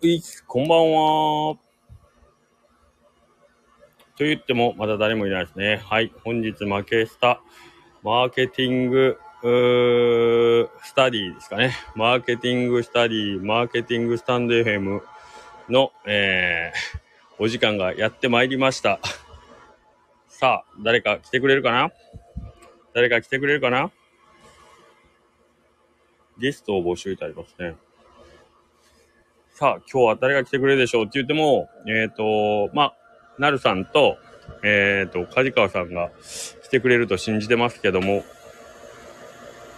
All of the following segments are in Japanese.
い、こんばんは。と言っても、まだ誰もいないですね。はい。本日負けした、マーケティング、スタディですかね。マーケティングスタディ、マーケティングスタンド FM の、えー、お時間がやってまいりました。さあ、誰か来てくれるかな？誰か来てくれるかな？ゲストを募集いたしますね。さあ、今日は誰が来てくれるでしょうって言っても、えっ、と、まあ、なるさんと、えっ、と、梶川さんが来てくれると信じてますけども、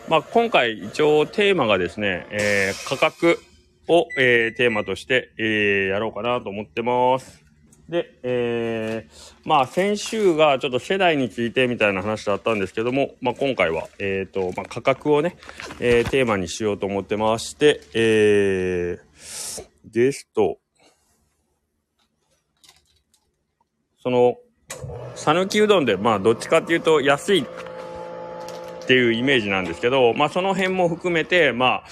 まあ、今回一応テーマがですね、えー価格を、えーテーマとして、えーやろうかなと思ってます。で、えーまあ、先週がちょっと世代についてみたいな話だったんですけども、まあ、今回は、えっ、と、まあ、価格をね、えーテーマにしようと思ってまして、えーですと、その、讃岐うどんで、まあ、どっちかっていうと安いっていうイメージなんですけど、まあ、その辺も含めて、まあ、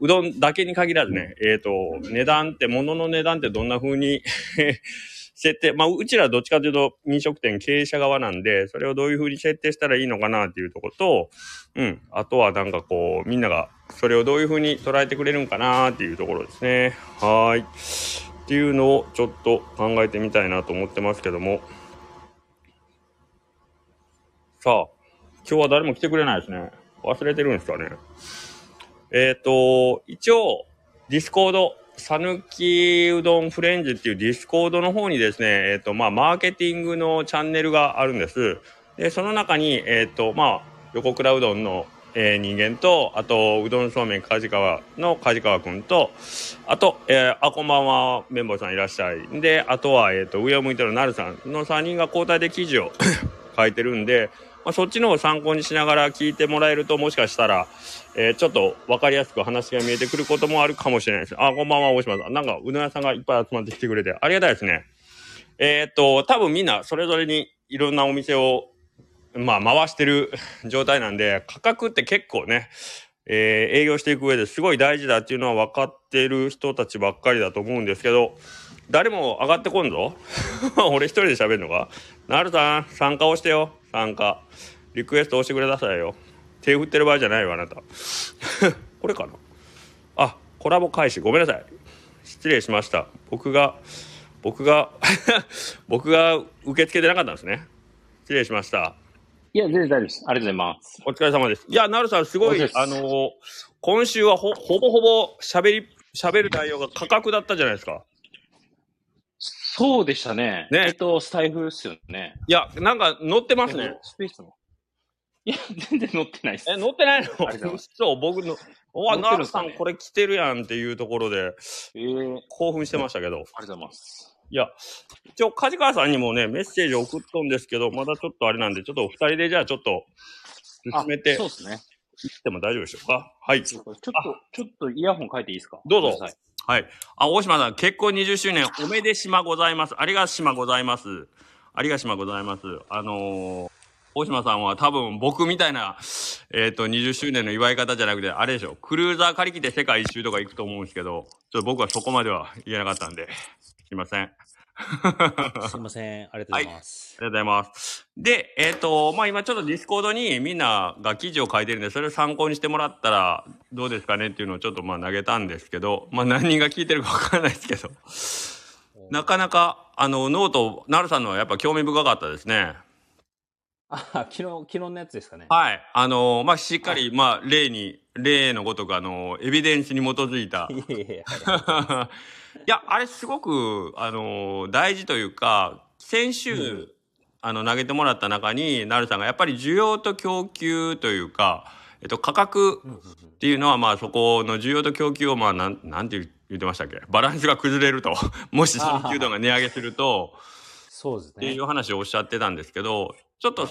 うどんだけに限らずね、えっ、と、値段って、物の値段ってどんな風に 設定、まあ、うちらはどっちかというと飲食店経営者側なんで、それをどういう風に設定したらいいのかなっていうところと、うん、あとはなんかこう、みんながそれをどういう風に捉えてくれるんかなっていうところですね。はい。っていうのをちょっと考えてみたいなと思ってますけども。さあ、今日は誰も来てくれないですね。忘れてるんですかね。えっ、と、一応、ディスコード、さぬきうどんフレンズっていうディスコードの方にですね、えっ、と、まあ、マーケティングのチャンネルがあるんです。で、その中に、えっ、と、まあ、横倉うどんの、えー人間と、あと、うどんそうめん梶川の梶川くんと、あと、えーあ、こんばんは、綿棒さんいらっしゃい。で、あとは、えっ、と、上を向いてるなるさんの3人が交代で記事を 書いてるんで、まあ、そっちの方を参考にしながら聞いてもらえると、もしかしたら、えーちょっと分かりやすく話が見えてくることもあるかもしれないです。あ、こんばんは、大島さん。なんか、うどん屋さんがいっぱい集まってきてくれて、ありがたいですね。えーっと、多分みんなそれぞれにいろんなお店を、まあ、回してる 状態なんで、価格って結構ね、えー営業していく上ですごい大事だっていうのは分かってる人たちばっかりだと思うんですけど、誰も上がってこんぞ。俺一人で喋るのかなるさん、参加をしてよ。参加。リクエスト押してくださいよ。手振ってる場合じゃないよ、あなた。これかなあ、コラボ開始。ごめんなさい。失礼しました。僕が、僕が、僕が受け付けてなかったんですね。失礼しました。いや、全然大丈夫です。ありがとうございます。お疲れ様です。いや、なるさん、すごいあの今週はほ、ほぼほぼ喋り、喋る内容が価格だったじゃないですか。そうでしたね。ねえっと、スタイフっすよね。いや、なんか乗ってますね。スペースの？いや、全然乗ってないです。え、乗ってないの？そう、僕の、おわ、乗ってなるさるんこれ来てるやんっていうところでえー、あ興奮してましたけど。りがとうございます。いや、一応、梶川さんにもね、メッセージ送っとんですけど、まだちょっとあれなんで、ちょっとお二人でじゃあちょっと進めていっそうですね。ても大丈夫でしょうか？はい。ちょっと、ちょっとイヤホン変えていいですか？どうぞはい。あ、大島さん、結婚20周年おめでしまございます。ありがしまございます。ありがしまございます。あのー大島さんは多分僕みたいな、えっ、と、20周年の祝い方じゃなくて、あれでしょ、クルーザー借り切って世界一周とか行くと思うんですけど、ちょっと僕はそこまでは言えなかったんで、すいません。すいません。ありがとうございます。ありがとうございます。で、えっ、と、まあ、今ちょっとディスコードにみんなが記事を書いてるんで、それを参考にしてもらったらどうですかねっていうのをちょっとまあ投げたんですけど、まあ何人が聞いてるかわからないですけど、なかなか、あの、ノート、なるさんのはやっぱ興味深かったですね。あ、昨日、昨日のやつですかね。はい。あの、まあ、しっかり、まあ、例に、例のごとく、あの、エビデンスに基づいた、いやいやいや。いや、あれすごく、あの、大事というか、先週、うんあの、投げてもらった中に、なるさんが、やっぱり需要と供給というか、えっと、価格っていうのは、まあ、そこの需要と供給を、まあ、なん、なんて言ってましたっけ？バランスが崩れると。もし、新旧度が値上げすると、そうですねっていう。話をおっしゃってたんですけど、ちょっと、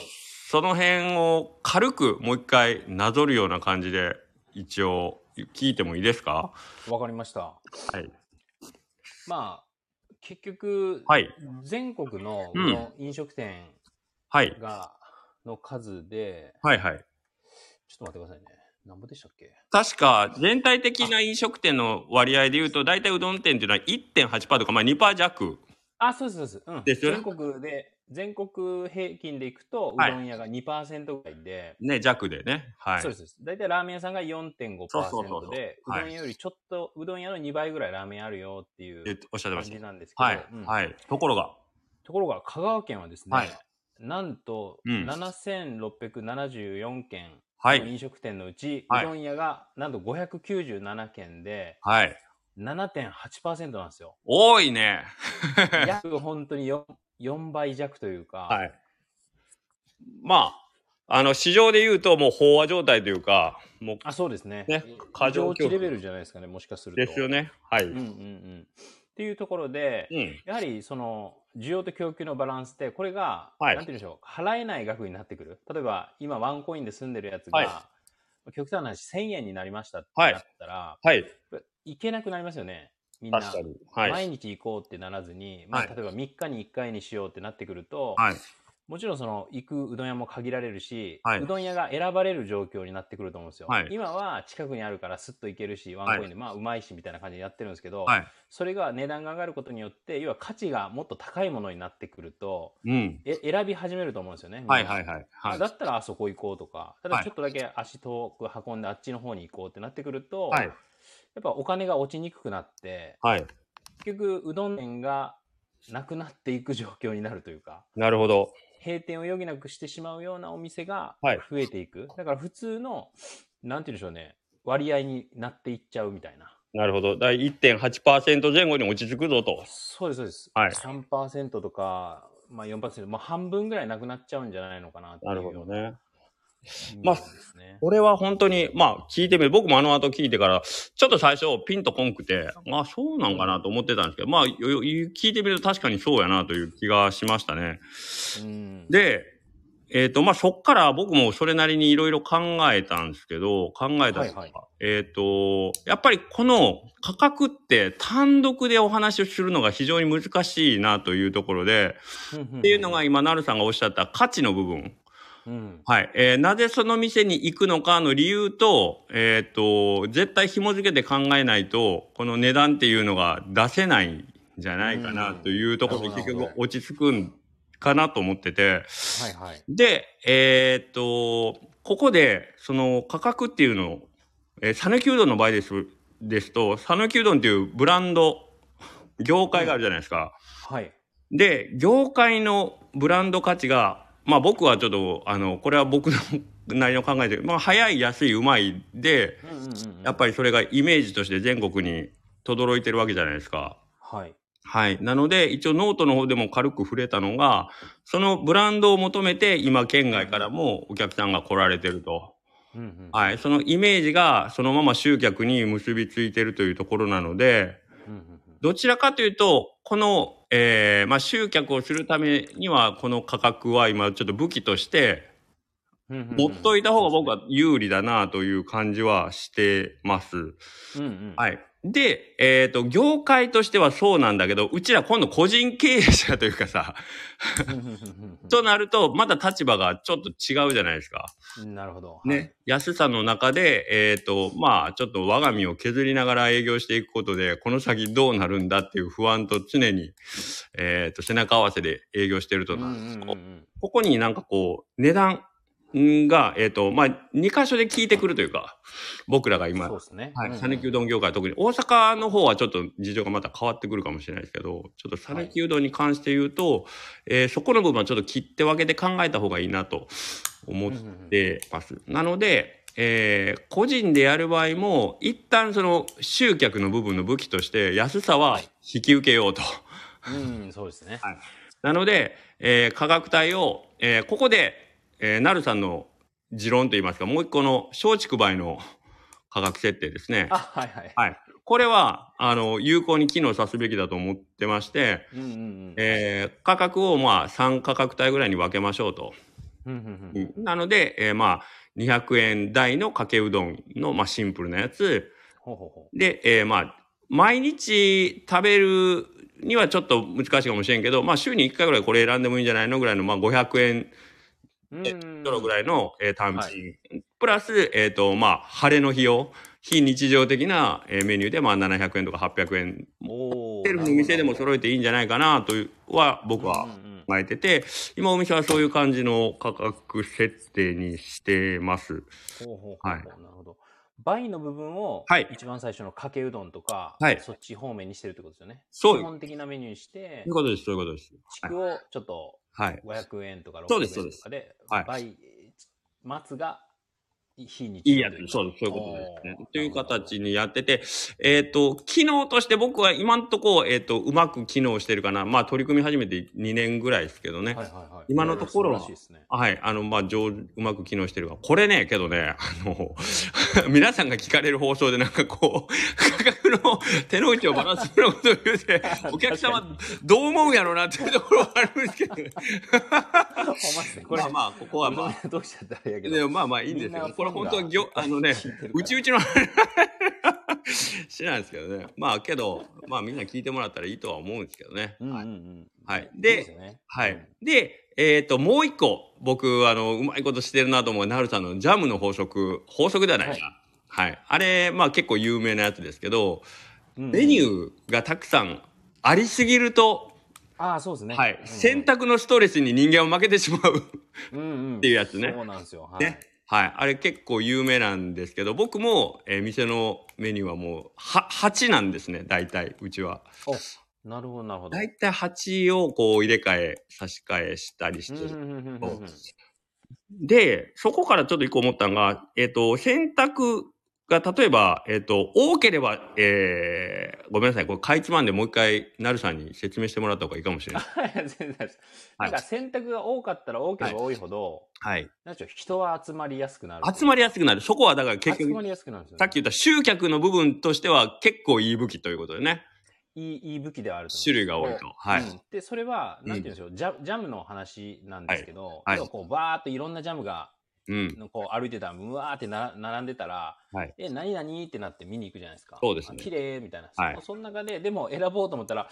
その辺を軽くもう一回なぞるような感じで、一応、聞いてもいいですか？わかりました。はい。まあ、結局、はい。全国のうんの飲食店はい。が、の数で、はいはい。ちょっと待ってくださいね。なんぼでしたっけ？確か、全体的な飲食店の割合で言うと、大体うどん店っていうのは1.8%とか、まあ2%弱。あ、そうです、そうです。うん。ですよね全国で、全国平均でいくと、うはいどん屋が2%ぐらいで、ね、弱でね。はい。そうです。大体ラーメン屋さんが4.5%そうそうそうそうで、うはいどん屋よりちょっと、うどん屋の2倍ぐらいラーメンあるよっていう感。じなんですけど、はい。うんはい。ところが、ところが香川県はですね、はいなんとうん7674件はい。の飲食店のうち、はいうどん屋がなんと597件ではい。7.8%なんですよ。多いね。約本当に 4, 4倍弱というか、はい。まあ、あの、市場で言うともう飽和状態というか、もう、あ、そうですね。ね過過剰値レベルじゃないですかね、もしかすると。ですよね。はい。うんうんうん。っていうところで、うん。やはりその需要と供給のバランスで、これが、はいなんて言うんでしょう、払えない額になってくる。例えば、今ワンコインで住んでるやつが、はい極端な話、1000円になりましたってはいなったら、はい。い、けなくなりますよね、みんな。確かに。はい。毎日行こうってならずに、まあ、はい例えば3日に1回にしようってなってくると、はい。もちろんその行くうどん屋も限られるし、はいうどん屋が選ばれる状況になってくると思うんですよ。はい今は近くにあるからスッと行けるし、ワンコインで、まあうまいしみたいな感じでやってるんですけど、はい。それが値段が上がることによって、要は価値がもっと高いものになってくると、うん。え選び始めると思うんですよね。みんなはいはいはい。はいだ。ったらあそこ行こうとか、ただはいちょっとだけ足遠く運んであっちの方に行こうってなってくると、はい。やっぱお金が落ちにくくなって、はい。結局うどん店がなくなっていく状況になるというか、なるほど。閉店を余儀なくしてしまうようなお店がはい増えていく。だから普通の、なんて言うんでしょうね、割合になっていっちゃうみたいな。なるほど。だ1.8%前後に落ち着くぞと。そうです、そうです。はい3%とか、まあ4%、まあ半分ぐらいなくなっちゃうんじゃないのかなっていうなるほどね。イまあ。これは本当に、まあ聞いてみる。僕もあの後聞いてから、ちょっと最初ピンとこんくて、まあそうなんかなと思ってたんですけど、まあ聞いてみると確かにそうやなという気がしましたね。うん、で、えっ、と、まあそっから僕もそれなりにいろいろ考えたんですけど、考えたのがはいはいえっ、と、やっぱりこの価格って単独でお話をするのが非常に難しいなというところで、っっていうのが、今、なるさんがおっしゃった価値の部分。うん、はい。えーなぜその店に行くのかの理由と、えっ、と、絶対紐付けて考えないと、この値段っていうのが出せないんじゃないかなというところで結局落ち着くんかなと思ってて。はいはい。で、えっ、と、ここで、その価格っていうのを、えー、讃岐うどんの場合です、ですと、讃岐うどんっていうブランド、業界があるじゃないですか。はい。で、業界のブランド価値が、まあ僕はちょっと、あの、これは僕のなりの考えで、まあ早い、安い、うまいで、やっぱりそれがイメージとして全国に轟いてるわけじゃないですか。はい。はい。なので、一応ノートの方でも軽く触れたのが、そのブランドを求めて今県外からもお客さんが来られてると。うんうんはい。そのイメージがそのまま集客に結びついてるというところなので、うんうんどちらかというと、この、えーまあ、集客をするためには、この価格は今ちょっと武器として、持っといた方が僕は有利だなという感じはしてます。うんうん。はい。で、えっ、と、業界としてはそうなんだけど、うちら今度個人経営者というかさ、となると、また立場がちょっと違うじゃないですか。うんなるほど。ね。安さの中で、えっ、と、まあ、ちょっと我が身を削りながら営業していくことで、この先どうなるんだっていう不安と常に、えっ、と、背中合わせで営業してるとなんですここになんかこう、値段が、えっ、と、まあ、2箇所で効いてくるというか、僕らがうん。今そう、ですね。はい、讃岐うどん業界、特に大阪の方はちょっと事情がまた変わってくるかもしれないですけど、ちょっと讃岐うどんに関して言うと、えーそこの部分はちょっと切って分けて考えた方がいいなと思っうんうんうんてます。なので、えー個人でやる場合も、一旦その集客の部分の武器として、安さは引き受けようと。うん、そうですね。なので、えー価格帯を、えーここで、えー、なるさんの持論といいますか、もう一個の松竹梅の価格設定ですね。あ、はいはい。はい。これは、あの、有効に機能さすべきだと思ってまして、うんうんうん。えー価格をまあ3価格帯ぐらいに分けましょうと。うんうんうんなので、えーまあ、200円台のかけうどんの、まあ、シンプルなやつ。ほうほうほで、えーまあ、毎日食べるにはちょっと難しいかもしれんけど、まあ、週に1回ぐらいこれ選んでもいいんじゃないのぐらいの、まあ、500円うん。ドルぐらいの、えー単は品、プラス、えっ、と、まあ、晴れの日を、非日常的な、えーメニューで、まあ、700円とか800円、おテルの店でも揃ええていいんじゃないかな、という、は、僕は考えてて、今お店はそういう感じの価格設定にしてます。ほうほうほう。はい。なるほど。倍の部分を、はい。一番最初のかけうどんとか、はい。そっち方面にしてるってことですよね。そう。基本的なメニューにしてそういう、ことです、そういうことです。地区をちょっとはい。500円とか600そうです円とかで、はい倍、松が非日いいやつ、そう、そういうことですね。という形にやってて、えっ、と、機能として僕は今んとこ、えっ、と、うまく機能してるかな。まあ、取り組み始めて2年ぐらいですけどね。はいはいはい。今のところはいね。はい。あの、まあ、上手、うまく機能してるが。これね、けどね、あの、皆さんが聞かれる放送でなんかこう、価格の手の内をばらすようなことを言うて、お客様どう思うんやろうなっていうところはあるんですけど ね。まあまあ、ここはまあ、あ、どうしちゃったらやけど。でまあまあいいんです。よこれ本当はぎょ、あのね、うちうちの 知らないですけどね。まあけど、まあみんな聞いてもらったらいいとは思うんですけどね。うんうんうん。はいいいではい。うんで、えっ、と、もう一個、僕、あの、うまいことしてるなと思う、なるさんのジャムの法則、法則ではないな。はい。あれ、まあ結構有名なやつですけど、うんメニューがたくさんありすぎると、ああ、そうですね。はい、うん選択のストレスに人間は負けてしまう。うんうん。っていうやつねそうなんですよ。はい。ね。はい。あれ結構有名なんですけど、僕も、えー店のメニューはもう、は、8なんですね、大体、うちは。お、なるほど、なるほど。大体8をこう入れ替え、差し替えしたりし。うんうんうんうんうんで、そこからちょっと一個思ったのが、えっ、と、選択が、例えば、えっ、と、多ければ、えー、ごめんなさい、これ、かいつまんでもう一回、なるさんに説明してもらった方がいいかもしれない。はい全然です。はないんか選択が多かったら多ければ多いほど、はい。なんでしょう、人は集まりやすくなる。集まりやすくなる。そこは、だから結局、集まりやすくなるね。さっき言った集客の部分としては結構いい武器ということでね。いいいい武器ではある種類が多いと。はい。うんで、それは、なんていうんでしょう、ジャジャムの話なんですけど、はい要はこう、バーっといろんなジャムが、うん。こう歩いてたら、うわーってな並んでたら、はいえ、何々ってなって見に行くじゃないですか。そうですねあ綺麗みたいな。はいそその中で、でも選ぼうと思ったら、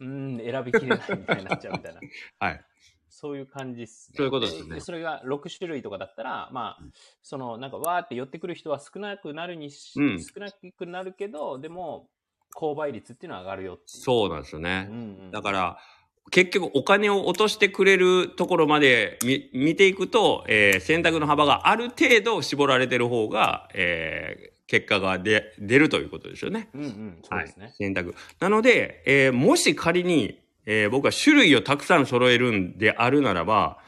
うーん、選びきれないみたいになっちゃうみたいな。はい。そういう感じっす、ね。そういうことですねそれが6種類とかだったら、まあ、その、なんか、わーって寄ってくる人は少なくなるにし、うん少なくなるけど、でも、購買率っていうのは上がるよっていう。そうなんですよねう。んうん。だから、結局お金を落としてくれるところまで見見ていくと、えー選択の幅がある程度絞られてる方が、えー結果が出出るということですよね。うんうん、そうですね。はい、選択。なので、えーもし仮に、えー僕は種類をたくさん揃えるんであるならば、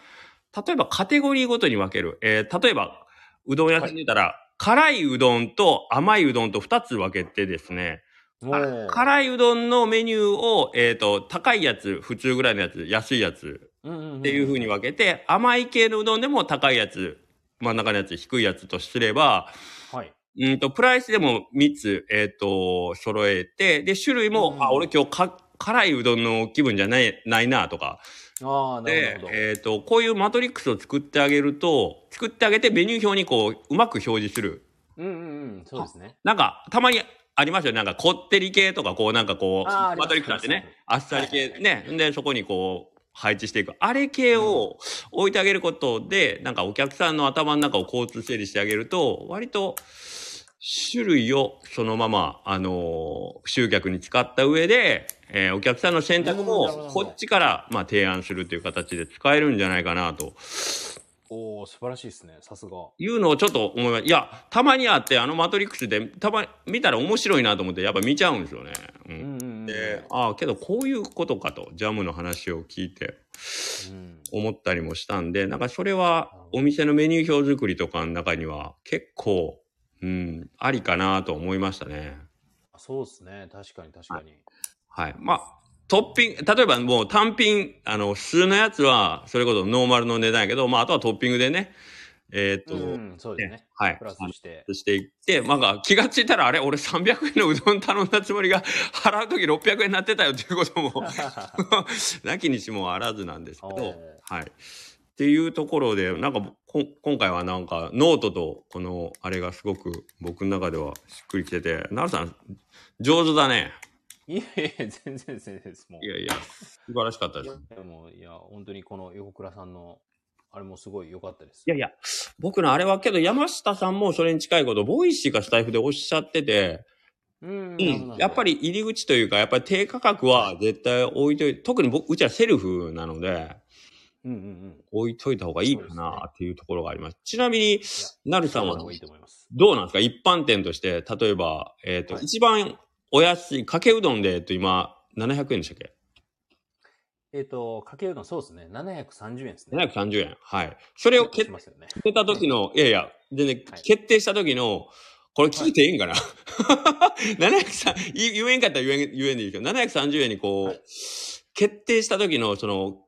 例えばカテゴリーごとに分ける。えー例えば、うどん屋さんで言ったら、辛いうどんと甘いうどんと2つ分けてですね、辛いうどんのメニューを、えっ、と、高いやつ、普通ぐらいのやつ、安いやつっていう風に分けて、甘い系のうどんでも高いやつ、真ん中のやつ、低いやつとすれば、はい。うんと、プライスでも3つ、えっ、と、揃えて、で、種類も、うんあ、俺今日か、辛いうどんの気分じゃない、ないな、とか。ああ、なるでほど。、えっ、と、こういうマトリックスを作ってあげると、作ってあげてメニュー表にこう、うまく表示する。うんうんうん、そうですね。なんか、たまにありますよ。なんか、こってり系とか、こう、なんかこう、マトリックスあってね、あっさり系、ね。で、そこにこう、配置していく。あれ系を置いてあげることで、なんかお客さんの頭の中を交通整理してあげると、割と、種類をそのまま、あのー集客に使った上で、えーお客さんの選択うんなるほど。も、こっちから、まあ、提案するという形で使えるんじゃないかなとおお素晴らしいですね。さすが。いうのをちょっと思います。いや、たまにあって、あのマトリックスで、たま、見たら面白いなと思って、やっぱ見ちゃうんですよね。う。うんんうんうん。で、ああ、けどこういうことかと、ジャムの話を聞いてうん思ったりもしたんで、なんかそれはお店のメニュー表作りとかの中には結構、うん、ありかなと思いましたね。そうですね。確かに確かに。はい。まあ、トッピング、例えばもう単品、あの、数のやつは、それこそノーマルの値段やけど、まあ、あとはトッピングでね、えーっと、うん、そうですね。はい。プラスして。していって、まあ、気がついたら、あれ、俺300円のうどん頼んだつもりが、払うとき600円になってたよっていうことも、なきにしもあらずなんですけどはい。っていうところで、なんかこ、今回はなんか、ノートと、この、あれがすごく僕の中ではしっくりきてて、なるさん、上手だね。いやいや、全然全然です。もういやいや、素晴らしかったです。でも、いや、本当にこの横倉さんの、あれもすごい良かったです。いやいや、僕のあれはけど山下さんもそれに近いこと、ボイシーかスタイフでおっしゃってて、うんうん、やっぱり入り口というか、やっぱり低価格は絶対置いといて、特に僕、うちはセルフなので、うんうんうん。置いといた方がいいかなっていうところがあります。ちなみに、なるさんは。どうなんですか？一般店として、例えば、えっ、と、はい一番お安い、かけうどんで、えっと、今、700円でしたっけ？えっ、と、かけうどん、そうですね。730円ですね。?730 円。はい。それを決しますよね。めた時の、いやいや、でね、はい決定した時の、これ聞いていいんかな、?703、言言えんかったら言えん、言えんでいいけど、730円にこう、はい決定した時の、その、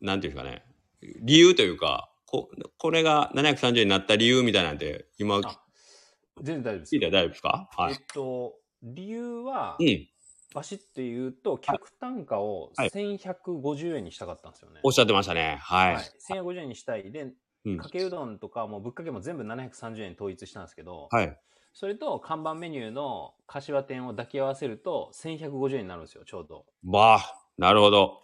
なんていうんですかね、理由というか、ここれが730円になった理由みたいなんて、今、全然大丈夫ですいて大丈夫ですか？はいえっ。と、理由は、うん。バシッて言うと、客単価をはい1150円にしたかったんですよね。おっしゃってましたね。はい。はい。1150円にしたい。で、うんかけうどんとかもうぶっかけも全部730円統一したんですけど、はい。それと看板メニューの柏店を抱き合わせると1150円になるんですよ、ちょうど。まあ、なるほど。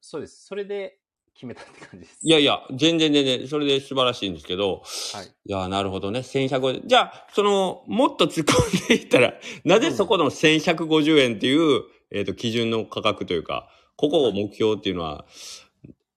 そうです。それで決めたって感じです。いやいや、全然全然、それで素晴らしいんですけど、はい。いや、なるほどね。1150じゃあ、その、もっと突っ込んでいったら、なぜそこの1150円っていう、えっ、と、基準の価格というか、ここを目標っていうのは、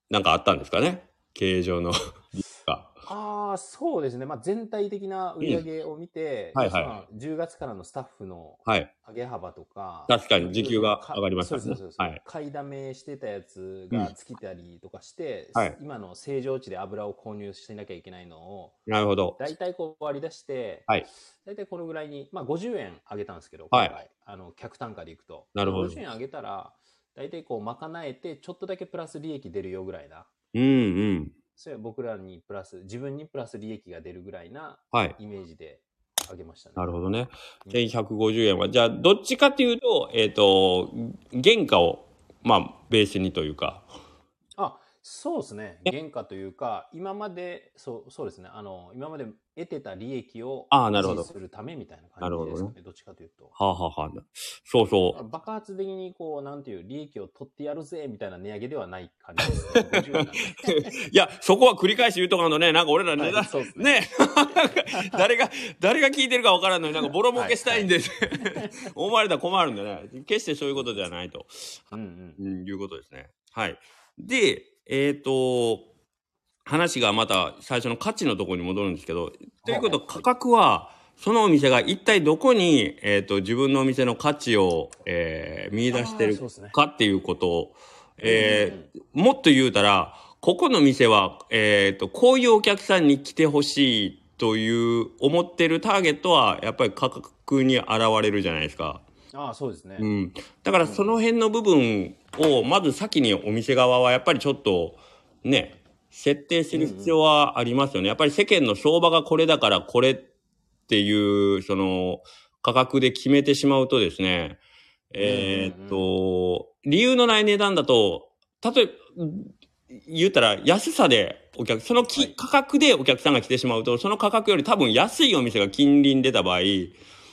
なんかあったんですかね？経営上の理由が。ああ、そうですね。まあ、全体的な売り上げを見て、はいはいまあ10月からのスタッフのはい。上げ幅とか、確かに時給が上がりましたねそうですそうです、はい買いだめしてたやつが尽きたりとかして、はい今の正常値で油を購入しなきゃいけないのを、なるほど。大体こう割り出して、はい大体このぐらいに、まあ50円上げたんですけど、はいあの、客単価でいくと。なるほど50円上げたら、大体こう賄えて、ちょっとだけプラス利益出るよぐらいな。うんうん。それは僕らにプラス、自分にプラス利益が出るぐらいなはい。イメージで上げましたね。なるほどね。うん1150円は、じゃあ、どっちかっていうと、えっ、と、原価を、まあ、ベースにというか、あそうですね。え原価というか、今まで、そうそうですね。あの、今まで得てた利益をあーなるほど維持するためみたいな感じですかね。どっちかというと。はあ、はあはあ、そうそう。爆発的にこう、なんていう、利益を取ってやるぜみたいな値上げではない感じですね。50円なんでいや、そこは繰り返し言うとかのね、なんか俺ら値段、ねね誰が、誰が聞いてるかわからんのになんかボロ儲けしたいんで、思われたら困るんでね、決してそういうことじゃないと、うんうん。うん、いうことですね。はい。で、えっ、と、話がまた最初の価値のところに戻るんですけど、ということは価格は、そのお店が一体どこに、えっ、と、自分のお店の価値を、えー見出してるかっていうことを、えーもっと言うたら、ここの店は、えっ、と、こういうお客さんに来てほしいという思ってるターゲットは、やっぱり価格に現れるじゃないですか。ああ、そうですね。うん。だからその辺の部分を、まず先にお店側はやっぱりちょっと、ね、設定する必要はありますよね。やっぱり世間の相場がこれだからこれっていう、その、価格で決めてしまうとですね、えーっと、理由のない値段だと、例えば、言ったら安さでお客、そのき、はい価格でお客さんが来てしまうと、その価格より多分安いお店が近隣に出た場合、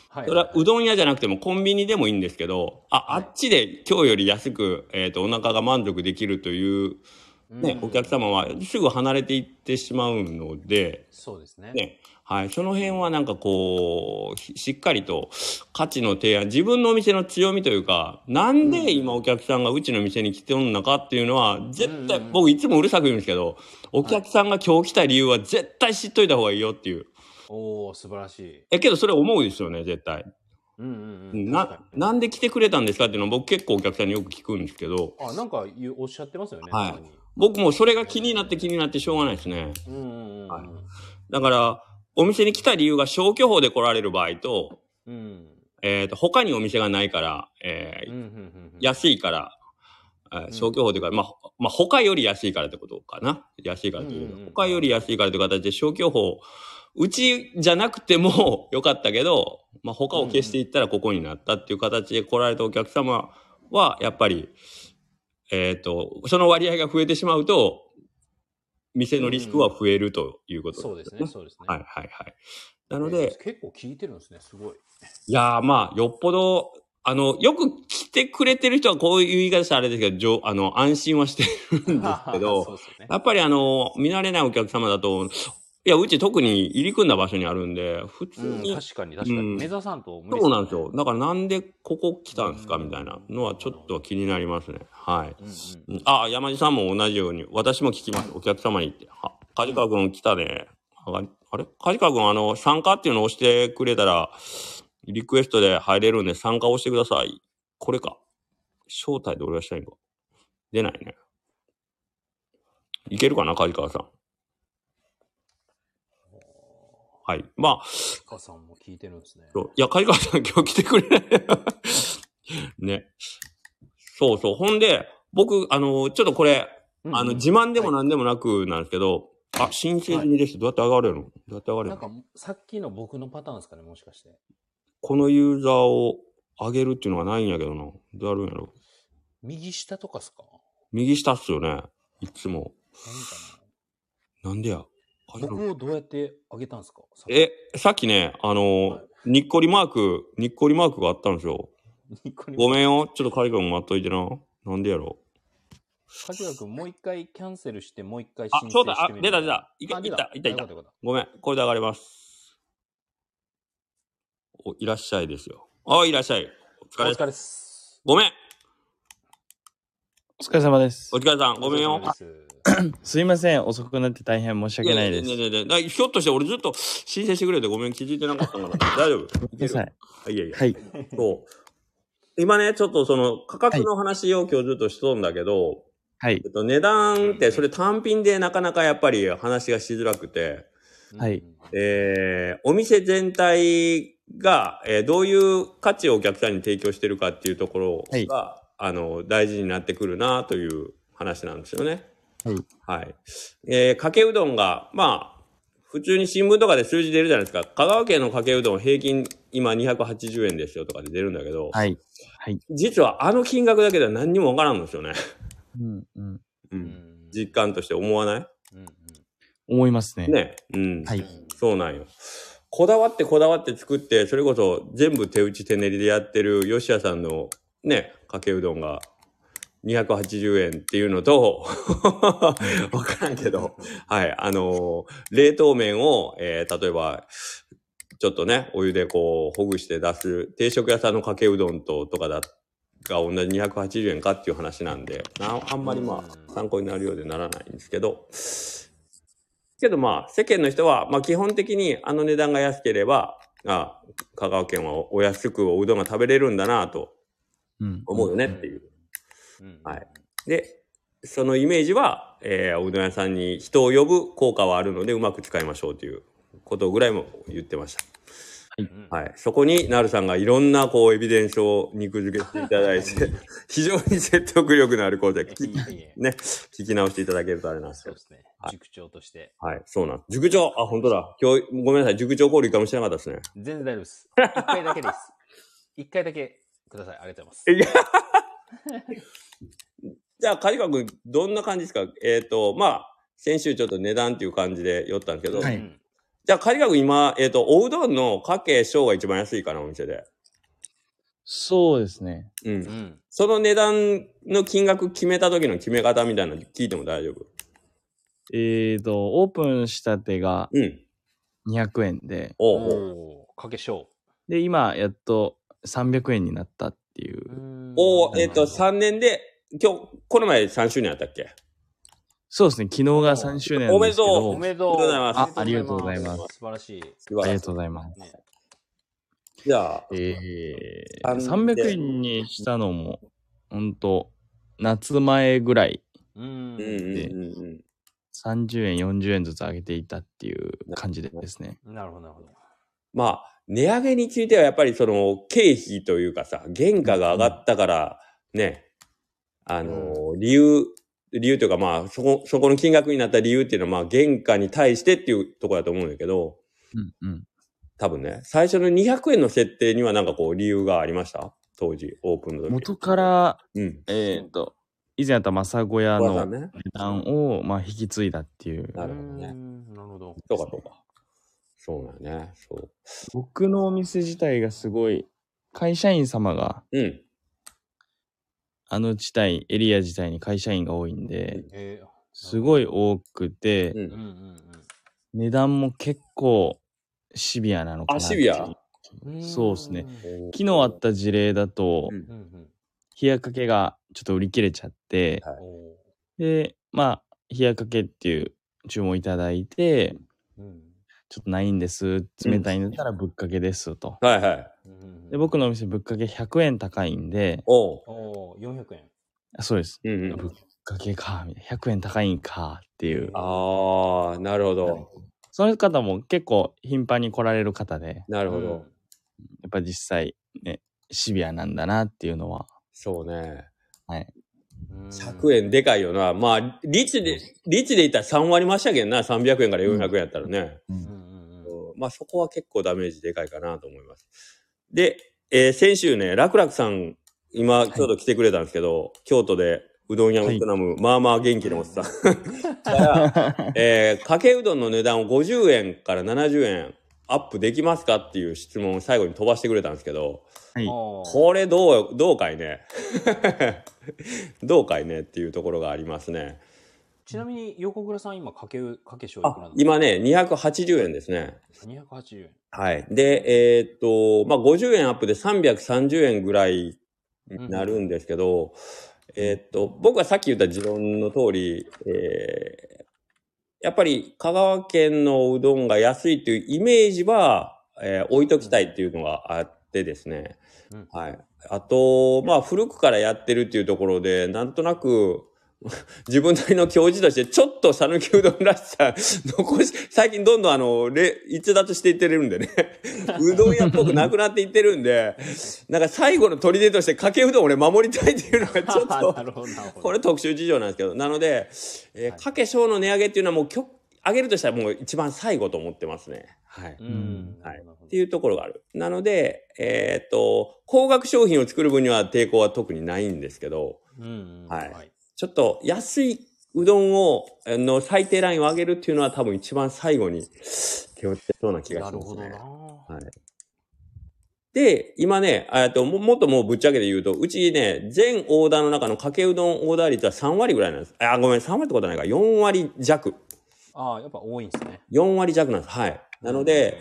はい。それはうどん屋じゃなくてもコンビニでもいいんですけど、あ、はい。あっちで今日より安く、えっ、と、お腹が満足できるという、ね、うん。お客様はすぐ離れていってしまうので、そうですね。ね、はい、その辺はなんかこう、ししっかりと価値の提案、自分のお店の強みというか、なんで今お客さんがうちの店に来てるのかっていうのは、絶対、僕いつもうるさく言うんですけど、お客さんが今日来た理由は絶対知っといた方がいいよっていう。おお素晴らしい。え、けどそれ思うですよね、絶対。うんうんうん。ななんで来てくれたんですかっていうのは僕結構お客さんによく聞くんですけど、あ、なんかおっしゃってますよね。はい僕もそれが気になって気になってしょうがないですね。うんうんうんうん。はいだから、お店に来た理由が消去法で来られる場合と、うん。えっ、と、他にお店がないから、えーうんうんうんうん。安いから、えー消去法というか、まあ、まあ、他より安いからってことかな。安いからという、うんうんうん他より安いからという形で消去法、うちじゃなくても よかったけど、まあ、他を消していったらここになったっていう形で来られたお客様は、やっぱり、えっ、と、その割合が増えてしまうと、店のリスクは増えるということそうですね、そうですね。はいはいはい。なので、結構聞いてるんですね、すごい。いやーまあ、よっぽど、あの、よく聞来てくれてる人はこういう言い方したらあれですけど、じょあの、安心はしてるんですけそど、ね。やっぱりあの、見慣れないお客様だと、いや、うち特に入り組んだ場所にあるんで、普通うん、に、確かに確かに。うん目指さんと無理そうなんですよ。だからなんでここ来たんですかうんみたいなのはちょっと気になりますね。はい。うんうんうんあ、山地さんも同じように、私も聞きます。お客様にって。あ、梶川君来たね。ああれ？梶川君、あの、参加っていうのを押してくれたら、リクエストで入れるんで参加を押してください。これか。招待で俺がしたいんか。出ないね。いけるかな、梶川さん。はい。まあ、母さんも聞いてるんですね。そういや、梶川さん今日来てくれない。ね。そうそう。ほんで、僕、あの、ちょっとこれ、うんあの、自慢でも何でもなくなんですけど、あ、申請済みです。どうやって上がれるの？どうやって上がれるの？なんか、さっきの僕のパターンですかね、もしかして。このユーザーを上げるっていうのがないんやけどな。どうやるんやろ？右下とかっすか？右下っすよね。いつも。なんでや？な僕をどうやって上げたんですか？え、さっきね、あの、はいにっこりマーク、にっこりマークがあったんですよ。ごめんよ。ちょっとカリ君待っといてな。なんでやろ梶川君、もう一回キャンセルして、もう一回あ申、そうだあ請してみる出た出たいけあいったいったいったごめん。これで上がれます。お、いらっしゃいですよ。あ、いらっしゃい。お疲れたお疲れです。ごめん。お疲れ様ですお。疲れさん。ごめんよ。す すいません。遅くなって大変申し訳ないです。ねえねえねえねえひょっとして俺ずっと申請してくれてごめん気づいてなかったから。大丈夫ごめんなさい。いやいや。はい。そう。今ね、ちょっとその価格の話を今日ずっとしとんだけど、はいえ。っと、値段ってそれ単品でなかなかやっぱり話がしづらくて、はいうんえー、お店全体が、えーどういう価値をお客さんに提供してるかっていうところが、はいあの、大事になってくるなという話なんですよね。はい。はい。えー、かけうどんが、まあ、普通に新聞とかで数字出るじゃないですか。香川県のかけうどん平均今280円ですよとかで出るんだけど、はい。はい。実はあの金額だけでは何にもわからんんですよね。うん、うん。う。うんん実感として思わない？うん思いますね。ね。うん。はいそうなんよ。こだわってこだわって作って、それこそ全部手打ち手練りでやってる吉谷さんのね、かけうどんが280円っていうのと、わからんけど、はい、あのー冷凍麺を、えー例えば、ちょっとね、お湯でこう、ほぐして出す、定食屋さんのかけうどんと、とかだ、が同じ280円かっていう話なんで、なあんまりまうんあ、参考になるようでならないんですけど、けどまあ、世間の人は、まあ基本的にあの値段が安ければ、あ香川県はお安くおうどんが食べれるんだなとうん。思うよねっていう。うんはい。で、そのイメージは、えーおうどん屋さんに人を呼ぶ効果はあるので、うまく使いましょうということぐらいも言ってました。うんはい。そこに、なるさんがいろんな、こう、エビデンスを肉付けしていただいて、非常に説得力のあることで、聞ね、聞き直していただけるとあれなんですけどそうで。すねはい。塾長として。はい、そうなん。塾長？あ、本当だ。今日、ごめんなさい。塾長交流かもしれなかったですね。全然大丈夫です。一回だけです。一回だけください。ありがとうござえいます。じゃあ、カジカ君、どんな感じですか？えっ、と、まあ、先週ちょっと値段っていう感じで寄ったんですけど、はいうんじゃあ、カジカ君今、えっ、と、おうどんのかけ小が一番安いかな、お店で。そうですね。うん。うん。その値段の金額決めた時の決め方みたいなの聞いても大丈夫？えーと、オープンしたてがうん。200円で、おうおうおーかけしょで、今、やっと300円になったっていう。う。おうえっ、と、さ3年で、今日、この前3周年あったっけ？そうですね。昨日が3周年なんですけおめでとう。ありがとうございますあありがとうございます素晴らしい。ありがとうございます。ねじゃあ、えー、あんで？300円にしたのも、ほんと、夏前ぐらい、うん。うんうんうんうん。30円、40円ずつ上げていたっていう感じでですね。なるほど、なるほど。まあ、値上げについてはやっぱりその経費というかさ、原価が上がったから、ね、あの、理由、理由というかまあ、そこ、そこの金額になった理由っていうのはまあ、原価に対してっていうところだと思うんだけど、うんうん。多分ね、最初の200円の設定にはなんかこう理由がありました？当時、オープンの時。元から、うん。えっ、と、以前あった正小屋の。値段を、まあ、引き継いだっていう。なるほどねうんなるほど。そうかそうか。そうだよね。そう。僕のお店自体がすごい、会社員様がうん。あの地帯、エリア自体に会社員が多いんで、えすごい多くて、うん。値段も結構シビアなのかなあシビア？うん。そうっすね。うん。昨日あった事例だと。冷やかけがちょっと売り切れちゃって、はい。おで、まあ、冷やかけっていう注文いただいて、ーうんちょっとないんです。冷たいんだったらぶっかけですと。はいはい。うんで、僕のお店ぶっかけ100円高いんで、おう。おー400円。あそうです。うんうん。ぶっかけか、みたいな。100円高いんかっていう。ああ、なるほど。その方も結構頻繁に来られる方で、なるほど。やっぱ実際ね、シビアなんだなっていうのは、そうね。うん。100円でかいよな。まあ、リッチで、リッチで言ったら3割増したけんな。300円から400円やったらね。うん。うんまあそこは結構ダメージでかいかなと思います。で、えー先週ね、楽々さん、今、京都来てくれたんですけど、京都でうどん屋を営む、まあまあ元気のおっさん。から、えーかけうどんの値段を50円から70円アップできますかっていう質問を最後に飛ばしてくれたんですけど、はい。これどう、どうかいね。どうかいねっていうところがありますね。ちなみに横倉さん今かけうかけしょういくらあな、今ね、280円ですね。の280円。はい。で、えーっと、まあ、50円アップで330円ぐらいになるんですけど、えーっと、僕はさっき言った持論の通り、えーやっぱり香川県のうどんが安いというイメージは、えー置いときたいっていうのがあってですね。うんはい。あと、まあ、古くからやってるっていうところで、なんとなく、自分なりの教授として、ちょっと讃岐うどんらしさ、残し、最近どんどんあの、れ逸脱していってるんでね、うどん屋っぽくなくなっていってるんで、なんか最後の砦としてかけうどん俺守りたいっていうのがちょっ なと。これ特殊事情なんですけど、なので、えーはいかけ小の値上げっていうのはもう上げるとしたらもう一番最後と思ってますね。はい。うん。はいっていうところがある。なので、えーっと、高額商品を作る分には抵抗は特にないんですけど、うんうん。はいちょっと安いうどんを、あの、最低ラインを上げるっていうのは多分一番最後に手をつけそうな気がしますね。なるほどな。はい。で、今ね、えっと、ももっともうぶっちゃけで言うと、うちね、全オーダーの中のかけうどんオーダー率は3割ぐらいなんです。あ、ごめん、3割ってことはないか。4割弱。ああ、やっぱ多いんですね。4割弱なんです。はい。なので、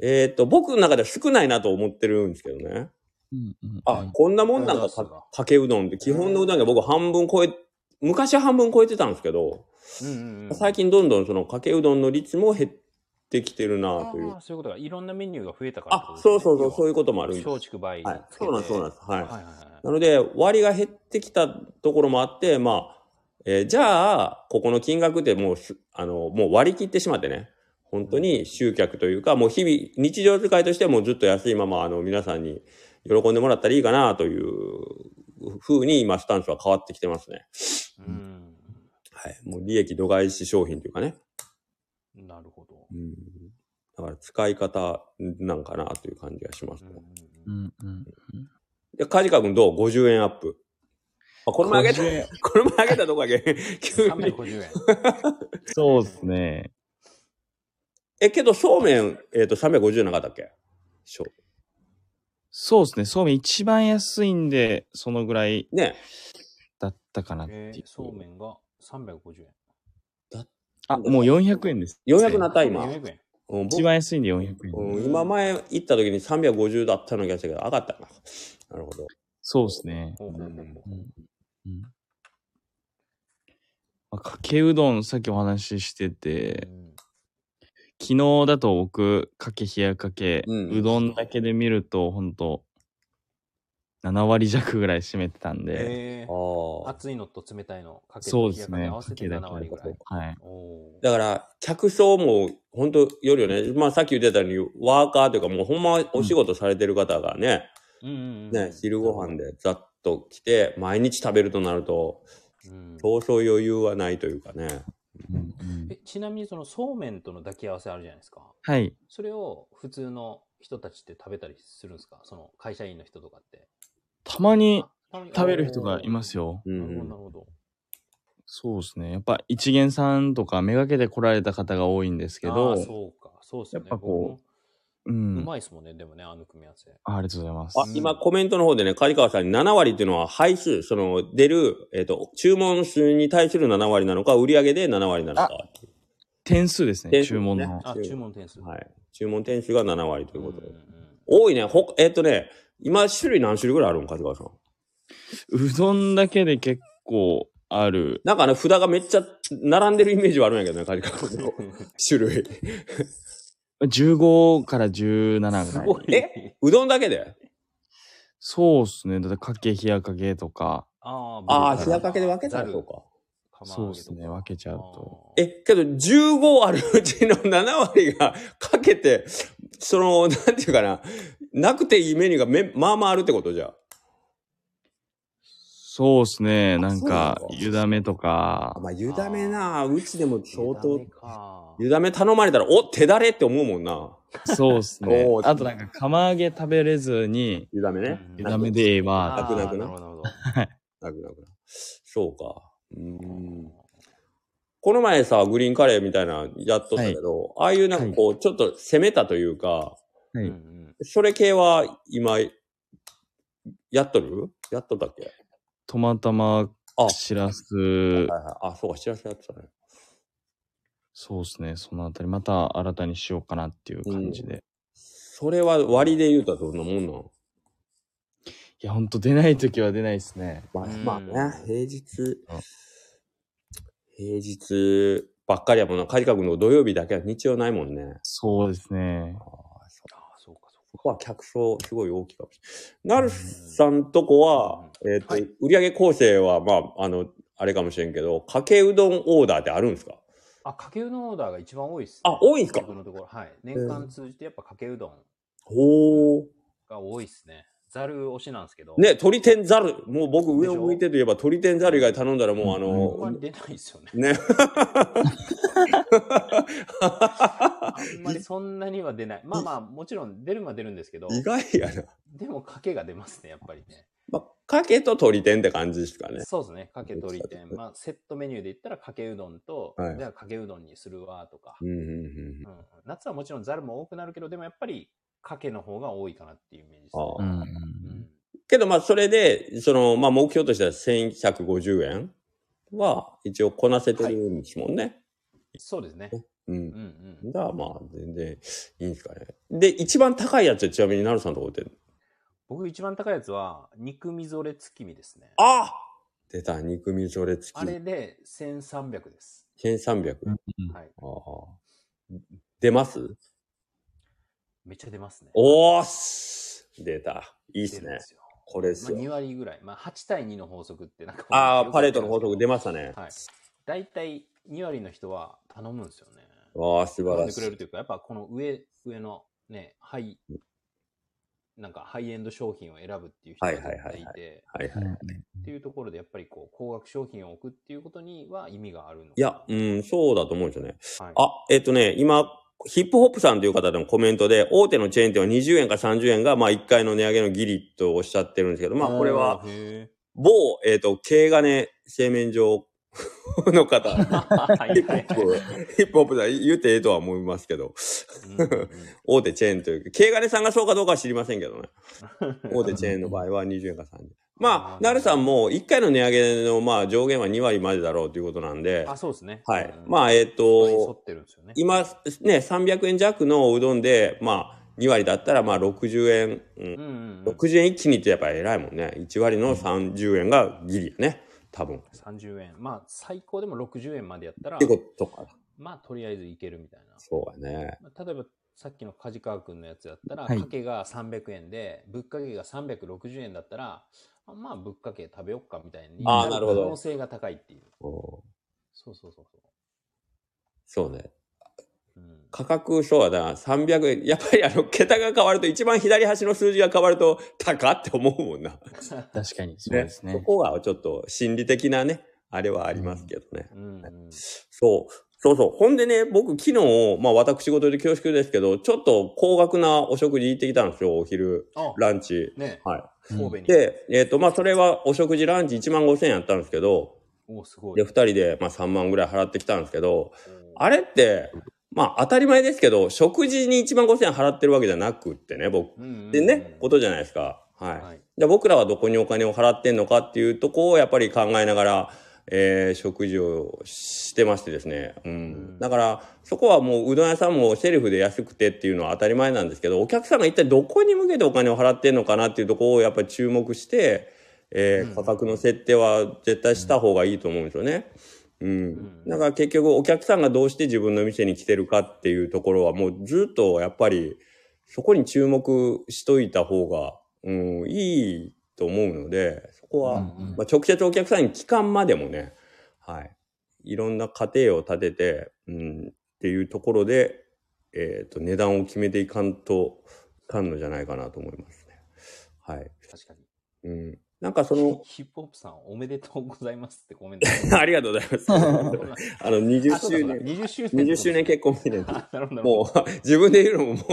えっと、僕の中では少ないなと思ってるんですけどね。うんうんあ、こんなもんなんかかかけうどんって、基本のうどんが僕半分超え、昔は半分超えてたんですけど、うんうんうん。最近どんどんそのかけうどんの率も減ってきてるなというそういうことが、いろんなメニューが増えたからってあそうそうそう、そういいうこともあるんです。松竹梅はい。そうなんです、そうなんです。はい。はいはいはい。なので、割が減ってきたところもあって、まあ、えーじゃあ、ここの金額でもうす、あの、もう割り切ってしまってね、本当に集客というか、もう日々、日常使いとしてはもうずっと安いまま、あの、皆さんに喜んでもらったらいいかなという風に今、スタンスは変わってきてますね。うん。はい。もう利益度外視商品というかね。なるほど。うん。だから使い方なんかなという感じがしますね。うんうんで、カジカ君どう ?50 円アップ。あ、これも上げた？50円、これも上げたとこだけ、急に。350円。そうですね。え、けど、そうめん、えっ、と、350円なかったっけ？そうですね。そうめん一番安いんで、そのぐらいね。だったかなっていう。えーそうめんが350円。あ、もう400円です。400なった今。400円。うん、僕一番安いんで400円。うん、今前行った時に350だったの気がしたけど、上がったな。なるほど。そうですね。ほうんまあかけうどん、さっきお話ししてて、昨日だと僕、かけ冷やかけ、うんうどんだけで見ると、ほんと、7割弱ぐらい占めてたんで、えー、ああ。熱いのと冷たいのかけそうですね冷やかけ合わせて7割ぐらい。はい。おーだから、客層も、本当よるよね。まあ、さっき言ってたように、ワーカーというか、もうほんまお仕事されてる方がね、うんうんうんね、昼ご飯でざっと来て、毎日食べるとなると、うんそうそう余裕はないというかね。うんうんえちなみにそのそうめんとの抱き合わせあるじゃないですか。はい。それを普通の人たちって食べたりするんですか？その会社員の人とかって。たまにたまに食べる人がいますよ。うなるほど、んなるほど。そうですね。やっぱ一元さんとかめがけて来られた方が多いんですけあどー、そうか、そうですよね。やっぱこう僕もう。うんまいですもんね、でもね、あの組み合わせ。あありがとうございます。あ、今コメントの方でね、梶川さんに7割っていうのは配数、その出る、えっ、と、注文数に対する7割なのか、売上で7割なのか。点数ですね、点数ね注文の。あ、注文点数。はい。注文点数が7割ということで。うんうん多いね。ほ、えっ、とね、今種類何種類ぐらいあるの梶川さん？うどんだけで結構ある。なんかね、札がめっちゃ並んでるイメージはあるんやけどね、梶川さんの 種類。15から17ぐらい。すごい。え？うどんだけで？そうっすね。だってかけ、冷やかけとか。あーあ冷やかけで分けたらそうか。そうっすね。分けちゃうと。え、けど15あるうちの7割がかけて、その、なんていうかな、なくていいメニューがめ、まあまああるってことじゃ。そうっすね。なんかそう、湯だめとか。まあ、湯だめな、うちでも相当ダメ、か湯だめ頼まれたら、お手だれって思うもんな。そうっすね あとなんか、釜揚げ食べれずに、湯だめね。うん湯だめでええわ。なくなくなあーるほどなるほどなくなくな。そうか。うーん。この前さ、グリーンカレーみたいなやっとったけど、ああいうなんかこう、ちょっと攻めたというか、はいそれ系は今、やっとる？やっとったっけ？トマトマあしらす。あ、そうか、知らせやってたね。そうっすね。そのあたり、また新たにしようかなっていう感じで。それは割で言うたらどんなもんなん？いや、ほんと出ないときは出ないですね。まあ、うんまあね、平日あ、平日ばっかりやもんな。カジカ君の土曜日だけは日曜ないもんね。そうですね。は客層すごい大きいかもしれない。なるさんとこは、えっ、と、はい売上構成は、まあ、あの、あれかもしれんけど、かけうどんオーダーってあるんですか？あ、かけうどんオーダーが一番多いです、あ多いんすか？僕のところ。はい。年間通じてやっぱかけうどんほー。が多いですね。ざる推しなんですけど。ね、鶏天ざる。もう僕上を向いてといえば鶏天ざる以外頼んだらもうあのあんまり、出ないですよね。ね。あんまりそんなには出ない。まあまあ、もちろん出るのは出るんですけど、意外やな。でもかけが出ますね、やっぱりね。まあ、かけと鶏天って感じですかね。そうですね。かけ鶏どっちかという。と天まあ、セットメニューで言ったらかけうどんと、はいじゃあかけうどんにするわとか、うんうんうんうん夏はもちろんざるも多くなるけど、でもやっぱりかけの方が多いかなっていうイメージです、ね。ああうん。うんけどまあそれで、その、まあ目標としては1150円は一応こなせてるんですもんね。そうですね。う。うんんだからまあ全然いいんですかね。で、一番高いやつちなみになるさんのとこって。僕一番高いやつは、肉みぞれ月見ですね。あ出た、肉みそれ付き。あれで1300です。1300。はい。ああ出ます？めっちゃ出ますね。おーっす出た。いいっすね。これですまあ、よ。2割ぐらい。まあ、8対2の法則ってなんか。ああ、パレートの法則出まましたね。はい。大体2割の人は頼むんですよね。わあ、素晴らしい。でくれるというか、やっぱこの上、上のね、ハイ、なんかハイエンド商品を選ぶっていう人がいて、はいはい。っていうところでやっぱりこう、高額商品を置くっていうことには意味があるのかいや、うん、そうだと思うんですよね。はい、あ、えっとね、今、ヒップホップさんという方でもコメントで、大手のチェーン店は20円か30円が、まあ1回の値上げのギリとおっしゃってるんですけど、まあこれは、某、えっ、と、軽金製麺所の方、ーはいはいはいヒップホップさん言ってええとは思いますけど、うんうんうん大手チェーンというか、軽金さんがそうかどうかは知りませんけどね。大手チェーンの場合は20円か30円。まあ、なるさんも1回の値上げのまあ上限は2割までだろうということなんで、あ、そうですね。はい。うんまあ、えっ、と。今ね、300円弱のうどんで、まあ、2割だったら、まあ、60円、うんうんうんうん、60円一気にってやっぱ偉いもんね。1割の30円がギリやね。多分。っ30円。まあ、最高でも60円までやったらて、ことか。まあ、とりあえずいけるみたいな。そうやね。まあ例えば、さっきの梶川君のやつだったら、はいかけが300円で、ぶっかけが360円だったら、あまあ、ぶっかけ食べよっかみたいになるほど可能性が高いっていう。うんそうそうそうそそうね。価格、そうやな。300円。やっぱりあの、桁が変わると、一番左端の数字が変わると、高って思うもんな。確かに、そうですね。そこがちょっと心理的なね、あれはありますけどね。うんうん、そう。そうそう。ほんでね、僕昨日、まあ私事で恐縮ですけど、ちょっと高額なお食事行ってきたんですよ、お昼、あランチ。ね、は。い。で、えっ、と、まあそれはお食事ランチ1万5千円やったんですけど、おすごい。で、2人でまあ3万ぐらい払ってきたんですけど、おあれって、まあ当たり前ですけど、食事に1万5000円払ってるわけじゃなくってね、僕。でね、ことじゃないですか。はい。はい。じゃあ僕らはどこにお金を払ってんのかっていうとこをやっぱり考えながら、えー食事をしてましてですね。うん。うんだから、そこはもううどん屋さんもセルフで安くてっていうのは当たり前なんですけど、お客さんが一体どこに向けてお金を払ってんのかなっていうところをやっぱり注目して、えーうん価格の設定は絶対した方がいいと思うんですよね。うん。んだから結局お客さんがどうして自分の店に来てるかっていうところはもうずっとやっぱりそこに注目しといた方が、うん、いいと思うので、そこは、うんうんまあ、直接お客さんに聞かんまでもね、はい。いろんな過程を立てて、うん、っていうところで、えっ、と、値段を決めていかんと、いかんのじゃないかなと思いますね。はい。確かに。うん。なんかその、ヒップホップさん、おめでとうございますってコメント。ありがとうございます。あの、20周年、20周年。20周年結婚。もう、自分で言うのももう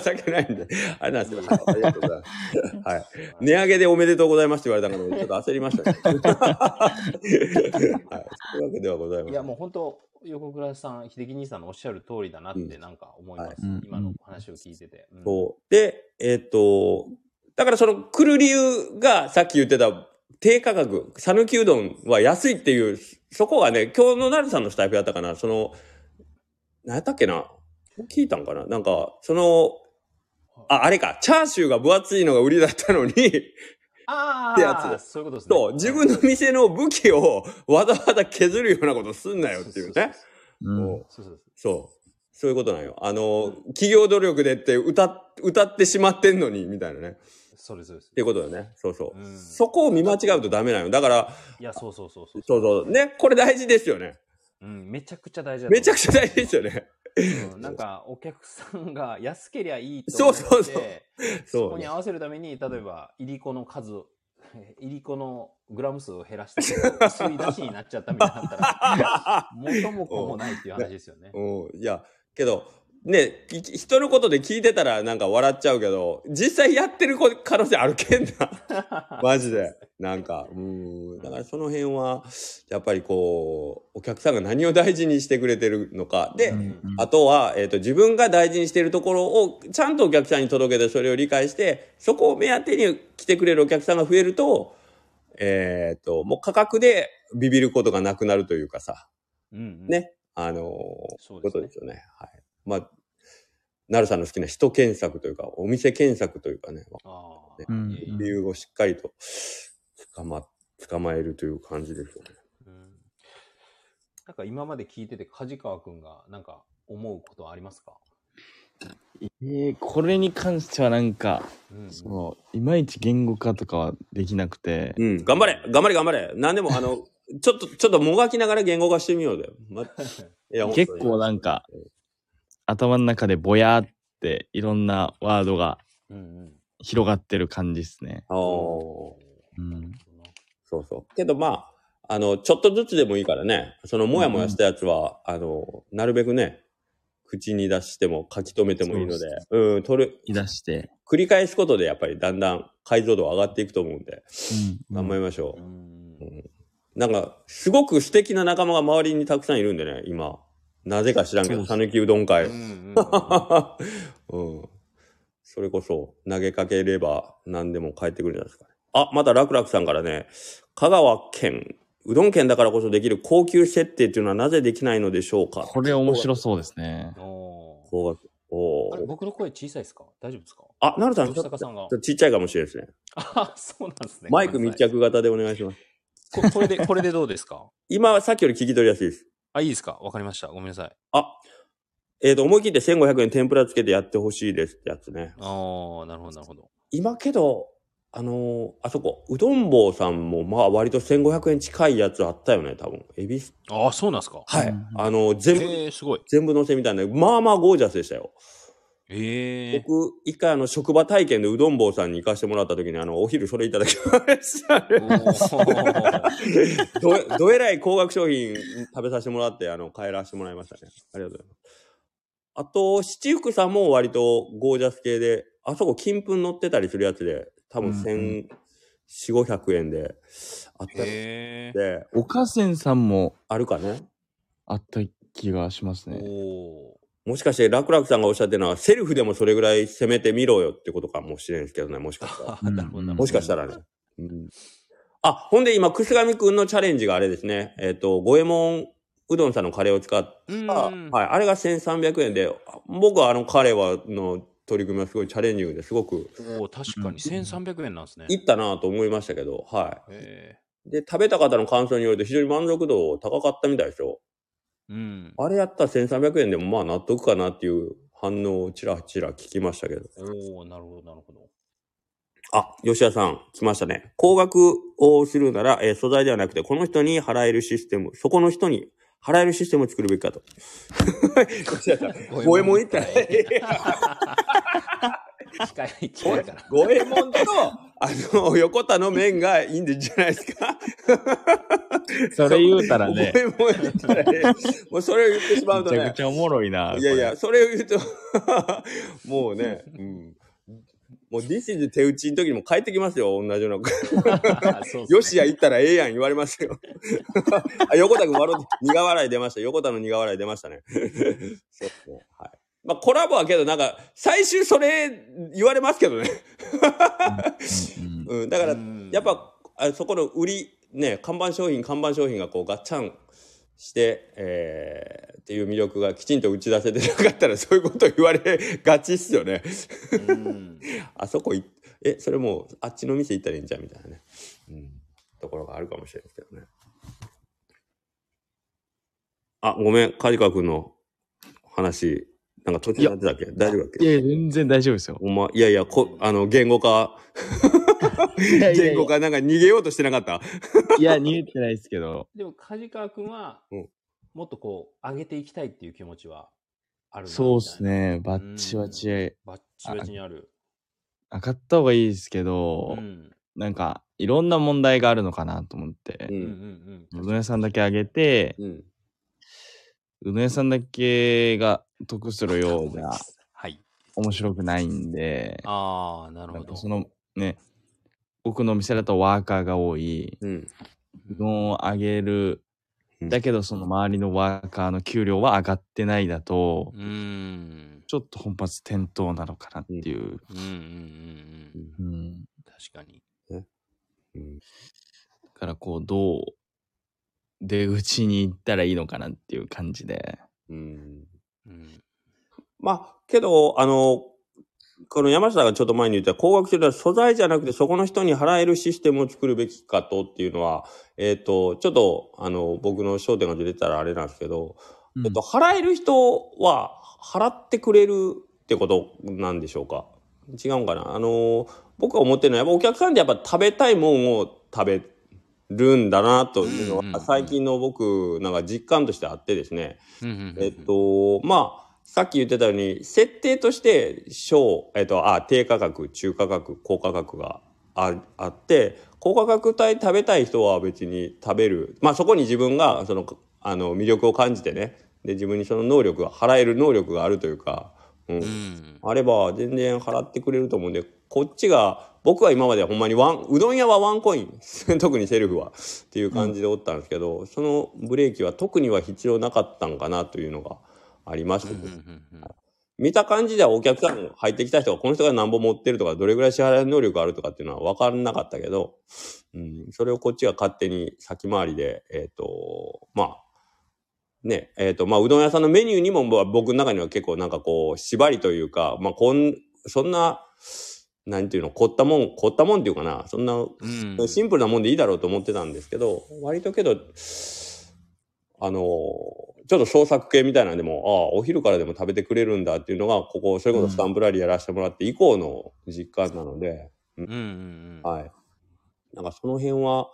情けないんで、あれなんですけど、ありがとうございます。はい。値上げでおめでとうございますって言われたから、ちょっと焦りましたね。はい。そういうわけではございません。いや、もう本当、横倉さん、秀樹兄さんのおっしゃる通りだなってなんか思います。はい今の話を聞いてて。うんそう。で、えっ、と、だからその来る理由がさっき言ってた低価格、讃岐うどんは安いっていう、そこがね、今日のなるさんのスタイフやったかな、その、何やったっけな？聞いたんかな？なんか、その、あ、あれか、チャーシューが分厚いのが売りだったのに、あってやあ、そういうことですね。そう、自分の店の武器をわざわざ削るようなことすんなよっていうね。そうそうそう。そう。そういうことなんよ。あの、企業努力でって歌っ、歌ってしまってんのに、みたいなね。そうです、そうですっていうことだよね。そうそう。うんそこを見間違うとダメなの。だから、いや、そうそうそうそう。そうそう。ね、これ大事ですよね。うん、めちゃくちゃ大事めちゃくちゃ大事ですよね。うんなんか、お客さんが安けりゃいいとそう思って、そうそうそそうこに合わせるために、例えば、いりこの数、いりこのグラム数を減らして、薄い出汁になっちゃったみたいになったら、元も子もないっていう話ですよね。うん。いや、けど、ね、い人のことで聞いてたらなんか笑っちゃうけど、実際やってるこ可能性あるけんな。マジで。なんか、うん。だからその辺は、やっぱりこう、お客さんが何を大事にしてくれてるのか。で、うんあとは、えっ、と、自分が大事にしているところを、ちゃんとお客さんに届けて、それを理解して、そこを目当てに来てくれるお客さんが増えると、えっ、と、もう価格でビビることがなくなるというかさ、うんうんね。あのーねことですよね。はい。まあ、なるさんの好きな人検索というか、お店検索というかね、ああうんいえいえ理由をしっかりと捕ま、捕まえるという感じですよね。うん。なんか今まで聞いてて、梶川くんがなんか思うことはありますか？えーこれに関してはなんか、うん。うんその、いまいち言語化とかはできなくて、うん。頑張れ！頑張れ頑張れ！何でも、あの、ちょっと、ちょっともがきながら言語化してみようで。ま、結構なんか、頭の中でぼやーっていろんなワードがうんうん広がってる感じですね。あーうん。そうそう。けどまあ、あの、ちょっとずつでもいいからね、そのもやもやしたやつは、あの、なるべくね、口に出しても書き留めてもいいので、うん、取る、言い出して、繰り返すことでやっぱりだんだん解像度上がっていくと思うんで、うん。頑張りましょう。うんなんか、すごく素敵な仲間が周りにたくさんいるんでね、今。なぜか知らんけど、そう讃岐うどん会。ううんんうん ん。それこそ、投げかければ何でも返ってくるんじゃないですかね。あ、また楽々さんからね、香川県、うどん県だからこそできる高級設定っていうのはなぜできないのでしょうか？これ面白そうですね。おー高額。お僕の声小さいですか？大丈夫ですか？あ、なるさん、ちょ吉っと高さんがちょっ。とちっちゃいかもしれないですね。あ、そうなんですね。マイク密着型でお願いします。ここれで、これでどうですか？今はさっきより聞き取りやすいです。あ、いいですか？わかりました。ごめんなさい。あ、えっ、と、思い切って1500円天ぷらつけてやってほしいですってやつね。ああ、なるほど、なるほど。今けど、あのーあそこ、うどん坊さんもまあ割と1500円近いやつあったよね、多分。エビス。ああ、そうなんですかはい。うんあのー全部、ええすごい。全部乗せみたいな、まあまあゴージャスでしたよ。ええ僕、一回あの、職場体験でうどん坊さんに行かしてもらった時に、あの、お昼それいただきましたね。ど、どえらい高額商品食べさせてもらって、あの、帰らせてもらいましたね。ありがとうございます。あと、七福さんも割とゴージャス系で、あそこ金粉乗ってたりするやつで、多分うんう千四五百円で、あったりへえで、岡線さんもあるかね。あった気がしますね。おもしかして楽々さんがおっしゃってるのは、セルフでもそれぐらい攻めてみろよってことかもしれんですけどね、もしかしたら。もしかしたらね。うんあ、ほんで今、くすがみくんのチャレンジがあれですね。えっ、と、五右衛門うどんさんのカレーを使った、うんはい、あれが1300円で、僕はあのカレーはの取り組みはすごいチャレンジングですごくおお確かに1300円なんですね。いったなと思いましたけど、はへい。で、食べた方の感想によると非常に満足度高かったみたいですよ。えうん。あれやったら1300円でもまあ納得かなっていう反応をちらちら聞きましたけど。おおなるほど、なるほど。あ、吉田さん、来ましたね。高額をするなら、えー素材ではなくて、この人に払えるシステム、そこの人に払えるシステムを作るべきかと。吉田さん、五右衛門行ったら、近い、近いから。五右衛門と、あの、横田の面がいいんじゃないですか？それ言うたらね五、右衛門行ったら、えもうそれを言ってしまうとねめちゃくち。ゃおもろいな。いやいや、それを言うと、もうね、うん。もう This is 手打ちの時にも帰ってきますよ、同じような。よしや行ったらええやん言われますよ。あ横田君笑うて、苦笑い出ました。横田の苦笑い出ましたね。そうですね。はい。まあコラボはけどなんか、最終それ言われますけどね。うん。だからうん、やっぱ、あそこの売り、ね、看板商品、看板商品がこうガッチャンして、えー、っていう魅力がきちんと打ち出せてなかったら そういうこと言われがちっすよね。うん。あそこい、え、それもう、あっちの店行ったらいいんじゃんみたいなね。うん。ところがあるかもしれないですけどね。あ、ごめん、カジカ君の話、なんか途中になってたっけ？大丈夫だっけ？いや全然大丈夫ですよ。おま、いやいや、こ、あの、言語化、言語化なんか逃げようとしてなかった？いや、逃げてないですけど。でも、梶川くんはうん、もっとこう、上げていきたいっていう気持ちはあるなそうです。みね。バッチバチたいなバッチバチにある。上がった方がいいですけど、うん。なんか、いろんな問題があるのかなと思ってう。うんうんん。うん。うどん屋さんだけ上げて、うん。うどん屋さんだけが得するようじゃはい。面白くないんで、ああ、なるほど。そのね、僕の店だとワーカーが多い、うん。うどんを上げる、うんだけどその周りのワーカーの給料は上がってないだと、うーん。ちょっと本末転倒なのかなっていう。うんうんうんうん。うん。確かに。うん。だからこう、どう出口に行ったらいいのかなっていう感じで。うん。うん。まあ、けど、あの、この山下がちょっと前に言った高額するのは素材じゃなくてそこの人に払えるシステムを作るべきかとっていうのは、えっ、と、ちょっと、あの、僕の焦点が出てたらあれなんですけど、えっと、払える人は払ってくれるってことなんでしょうか？違うんかな？あの、僕が思ってるのは、やっぱお客さんってやっぱ食べたいもんを食べるんだなというのうんうんうんは、最近の僕、なんか実感としてあってですね。うんうんうん。えっ、と、まあ、さっき言ってたように、設定として、小、えっ、と、あ、低価格、中価格、高価格がああって、高価格帯食べたい人は別に食べる。まあ、そこに自分が、その、あの、魅力を感じてね、で、自分にその能力が、払える能力があるというか、うん。うん。あれば全然払ってくれると思うんで、こっちが、僕は今までほんまにワン、うどん屋はワンコイン、特にセルフは、っていう感じでおったんですけど、そのブレーキは特には必要なかったんかなというのがありまして、うんうんうん見た感じではお客さん入ってきた人がこの人が何本持ってるとか、どれぐらい支払い能力があるとかっていうのは分からなかったけど、うん、それをこっちが勝手に先回りで、えっ、と、まあ、ね、えっ、と、まあ、うどん屋さんのメニューにもまあ僕の中には結構なんかこう、縛りというか、まあ、こん、そんな、なんていうの、凝ったもん、凝ったもんっていうかな、そんな、うん。シンプルなもんでいいだろうと思ってたんですけど、割とけど、あの、ちょっと創作系みたいなんでも、ああ、お昼からでも食べてくれるんだっていうのが、ここ、それこそスタンプラリーやらせてもらって以降の実感なので、うん。うんうん。はい。なんかその辺は、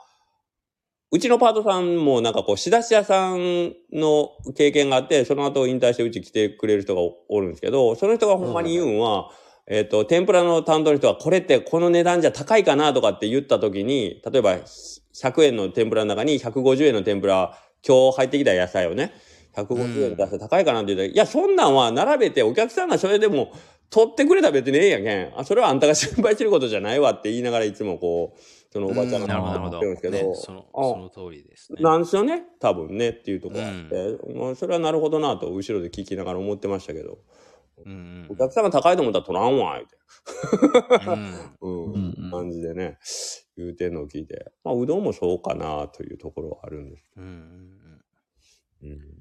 うちのパートさんもなんかこう、仕出し屋さんの経験があって、その後引退してうち来てくれる人がおおるんですけど、その人がほんまに言うんは、えっ、と、天ぷらの担当の人が、これってこの値段じゃ高いかな？とかって言った時に、例えば100円の天ぷらの中に150円の天ぷら、今日入ってきた野菜をね、150円出して高いかなって言ったら、いや、そんなんは並べてお客さんがそれでも取ってくれたら別にええやけん。あ、それはあんたが心配してることじゃないわって言いながらいつもこう、そのおばちゃんが。言ってるんですけど、ねその、あその通りですね。なんですよね、多分ねっていうところがあって、もうそれはなるほどなと後ろで聞きながら思ってましたけど、うんお客さんが高いと思ったら取らんわ、言うて。うん。うん。うん、感じでね、言うてんのを聞いて、まあ、うどんもそうかなというところはあるんです。うんうんうん。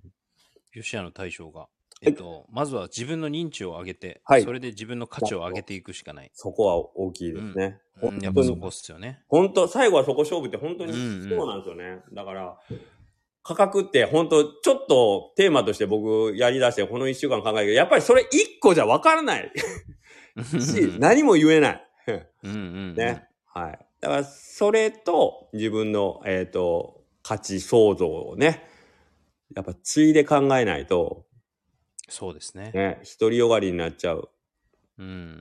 うん、吉谷の大将が、えっと、まずは自分の認知を上げて、はいそれで自分の価値を上げていくしかない。そこは大きいですね。うん、やっぱそこっすよね。本当、最後はそこ勝負って本当にうんうんそうなんですよね。だから、価格って本当、ちょっとテーマとして僕やり出してこの一週間考えるけど、やっぱりそれ一個じゃ分からない し、何も言えない。うんうん。ね。はい。だから、それと自分の、えっ、と、価値創造をね、やっぱついで考えないと、そうですね。ね、独りよがりになっちゃう。うん。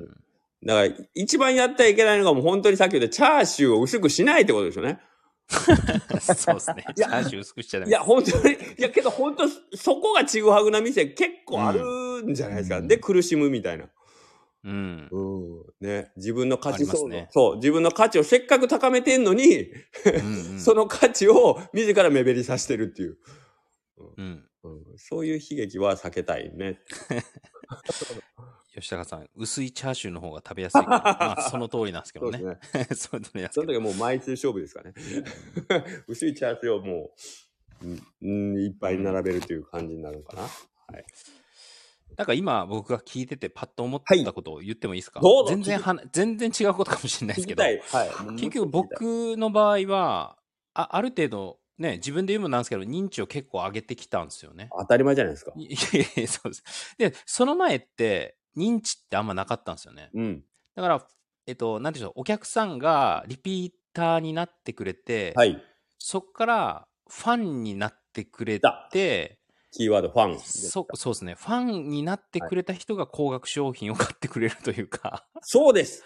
だから、一番やってはいけないのがもう本当にさっき言ったチャーシューを薄くしないってことですよね。そうですね。いやチャーシュー薄くしちゃダメ。いや、本当に、いや、けど本当、そこがちぐはぐな店結構あるんじゃないですか。うんで、苦しむみたいな。うん。うん。ね。自分の価値創造、ありますねそう。自分の価値をせっかく高めてんのに、うんうん その価値を自ら目減りさせてるっていう。うん。うん、そういう悲劇は避けたいね。吉高さん、薄いチャーシューの方が食べやすいから。まあ、その通りなんですけどね。そうですね。その時はもう枚数勝負ですかね。薄いチャーシューをもう、うん、うんいっぱい並べるという感じになるのかな。なんか今僕が聞いててパッと思ったことを言ってもいいですか、どうぞ全然はな全然違うことかもしれないですけど。はい。結局僕の場合は、あある程度、ね、自分で言うのもなんですけど、認知を結構上げてきたんですよね。当たり前じゃないですか。い やいやそうです。で、その前って、認知ってあんまなかったんですよね。うん。だから、えっと、なんていうんでしょう、お客さんがリピーターになってくれて、はい。そこからファンになってくれだて、キーワード、ファン。そそうですね、ファンになってくれた人が高額商品を買ってくれるというか、そうです。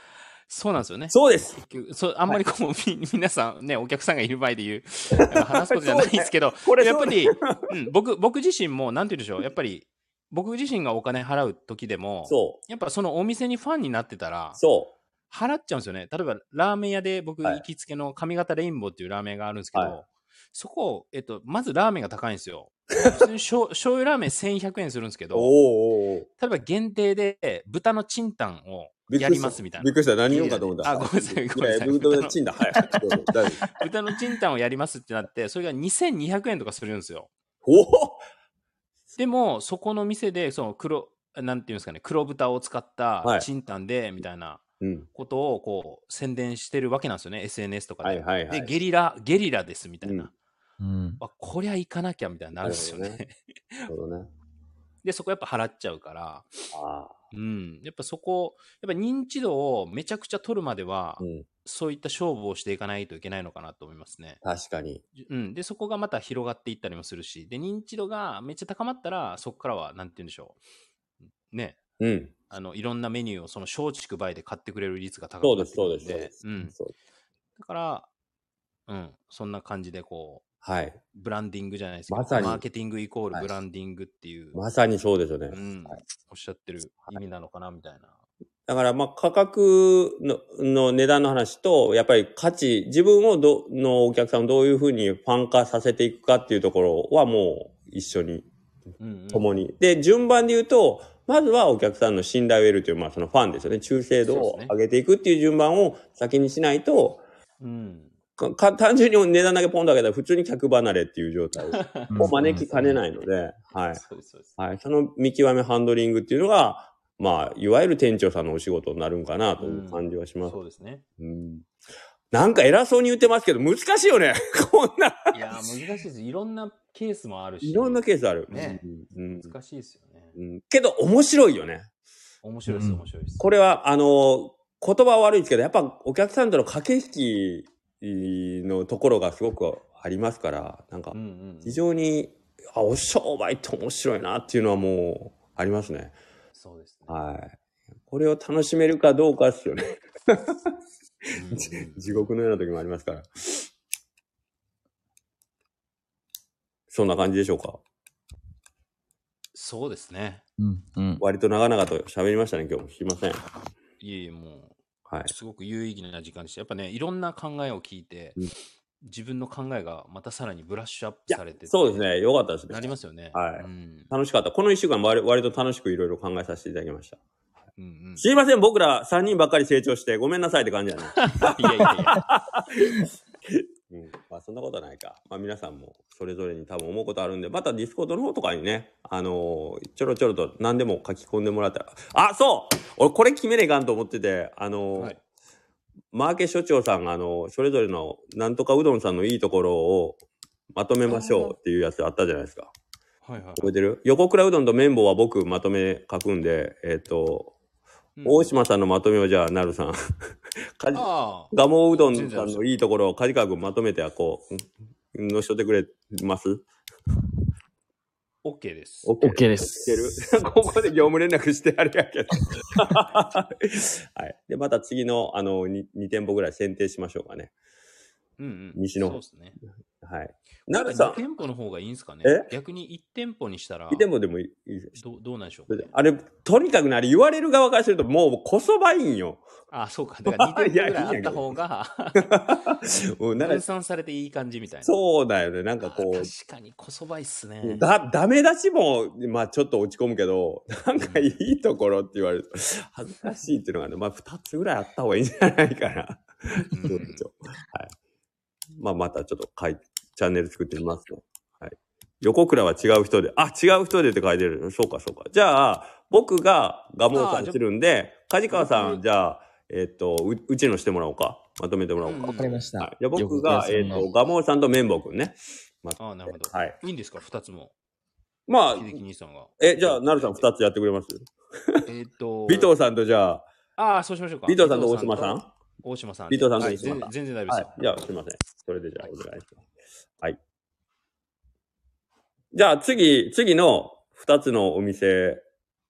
そうなんですよね。そうです。そうあんまりこう、み 皆さんね、お客さんがいる前で言う、話すことじゃないですけど、これやっぱり、うん、僕、僕自身も、なんて言うんでしょう、やっぱり、僕自身がお金払う時でも、そやっぱそのお店にファンになってたら払っちゃうんですよね。例えば、ラーメン屋で僕はい行きつけの上方レインボーっていうラーメンがあるんですけど、はいそこ、えっと、まずラーメンが高いんですよ。普通に醤醤油ラーメン1100円するんですけう。ど、例えば限定で豚のチンタンをやりますみたいなびっ。くりした。何言うかと思った。あごめんなさいごめんなさいやや僕とチンだ。はい。豚のチンタンをやりますってなって、それが2200円とかするんですよ。おおでも、そこの店で、その黒、なんていうんですかね、黒豚を使ったはいチンタンで、みたいなうん。ことを、こう、宣伝してるわけなんですよね、SNS とかで。はいはいはいで、ゲリラ、ゲリラです、みたいな。うんうん。あ、こりゃ行かなきゃ、みたいになるんですよね。なるなるほどね。で、そこやっぱ払っちゃうから、あうん。やっぱそこ、やっぱ認知度をめちゃくちゃ取るまでは、あ。うん。そういった勝負をしていかないといけないのかなと思いますね。確かに。うん。で、そこがまた広がっていったりもするし、で、認知度がめっちゃ高まったら、そこからは、なんて言うんでしょう。ね。うん。あの、いろんなメニューをその松竹梅で買ってくれる率が高そうです、くなってくるそうんです。そうです。うん。だから、うん。そんな感じで、こう、はい。ブランディングじゃないですけど、まさにマーケティングイコーはいルブランディングっていう、まさにそうですよね。うんはい、おっしゃってる意味なのかな、みたいな。だから、まあ、価格のの値段の話と、やっぱり価値、自分をどのお客さんをどういうふうにファン化させていくかっていうところはもう一緒に、うんうん共に。で、順番で言うと、まずはお客さんの信頼を得るという、まあ、そのファンですよね。忠誠度を上げていくっていう順番を先にしないと、うん。かか単純に値段だけポンと上げたら普通に客離れっていう状態を 招きかねないので、はい。そうです、そうです。はい。その見極めハンドリングっていうのが、まあ、いわゆる店長さんのお仕事になるんかなという感じはします。そうですね。うんなんか偉そうに言ってますけど、難しいよね。こんな。いやー、難しいです。いろんなケースもあるし。いろんなケースある。ねうん難しいですよね。うんけど、面白いよね。面白いです、うん面白いです。これは、あの、言葉は悪いですけど、やっぱお客さんとの駆け引きのところがすごくありますから、なんかうん、うん。非常に、あ、お商売って面白いなっていうのはもう、ありますね。そうですね。はい。これを楽しめるかどうかですよね。うんうん地獄のような時もありますから。そんな感じでしょうか？そうですね。うん。うん。割と長々と喋りましたね、今日も。すいません。いえいえ、もはい。う、すごく有意義な時間でした。やっぱね、いろんな考えを聞いて、うん自分の考えがまたさらにブラッシュアップされててそうですね。よかったですね。なりますよね。はいうん。楽しかった。この一週間割割と楽しくいろいろ考えさせていただきました。うんうん。すいません、僕ら3人ばっかり成長してごめんなさいって感じだね。いやいやいや。うん。まあそんなことないか。まあ皆さんもそれぞれに多分思うことあるんで、またディスコードの方とかにね、あのーちょろちょろと何でも書き込んでもらったら。あ、そう俺これ決めないかんと思ってて、あのーはいマーケ所長さんが、あの、それぞれのなんとかうどんさんのいいところをまとめましょうっていうやつあったじゃないですか。はいはい。覚えてる？横倉うどんと綿棒は僕まとめ書くんで、えっ、と、うん大島さんのまとめをじゃあ、なるさん。ああ、ガモうどんさんのいいところを梶川君まとめてはこう、うんのしとってくれます？OK です。?OK ですいけるここで業務連絡してあれやけど。はい。で、また次の、あの、2, 2店舗ぐらい選定しましょうかね。うんうん。西のそうですね。はい。なか2るさん、店舗の方がいいんですかね？え？逆に1店舗にしたら、2店舗でもいい？です。どどうなんでしょうか、ね、あれ、とにかくね、あれ言われる側からするともうこそばいいんよ。あ、そうか。だから2店舗ぐらい あった方が、分散されていい感じみたいな。そうだよね。なんかこあう、確かにこそばいっすね。だ、ダメ出しも、まあちょっと落ち込むけど、なんかいいところって言われると、恥ずかしいっていうのがね、まあ二つぐらいあった方がいいんじゃないかな。うん どうでしょうはい。まあまたちょっと書い、チャンネル作ってみますね。はい。横倉は違う人で、あ、違う人でって書いてる。そうかそうか。じゃあ、僕がガモーさんするんで、梶川さん、僕じゃあ、えっ、とう、うちのしてもらおうか？まとめてもらおうか。うんわかりました。はい。じゃあ僕が、えっ、と、ガモーさんと綿棒くんね。まああ、なるほど。はい。いいんですか ?2 つも。まあ、秀樹兄さんが。え、じゃあ、なるさん二つやってくれます？えっと。尾藤さんとじゃあ、ああ、そうしましょうか。尾藤さんと大島さん？大島さん。尾藤さんとはい大島さん全全然大丈夫ですいじゃあ、すいません。それでじゃあ、お願いします。はい。じゃあ、次、次の二つのお店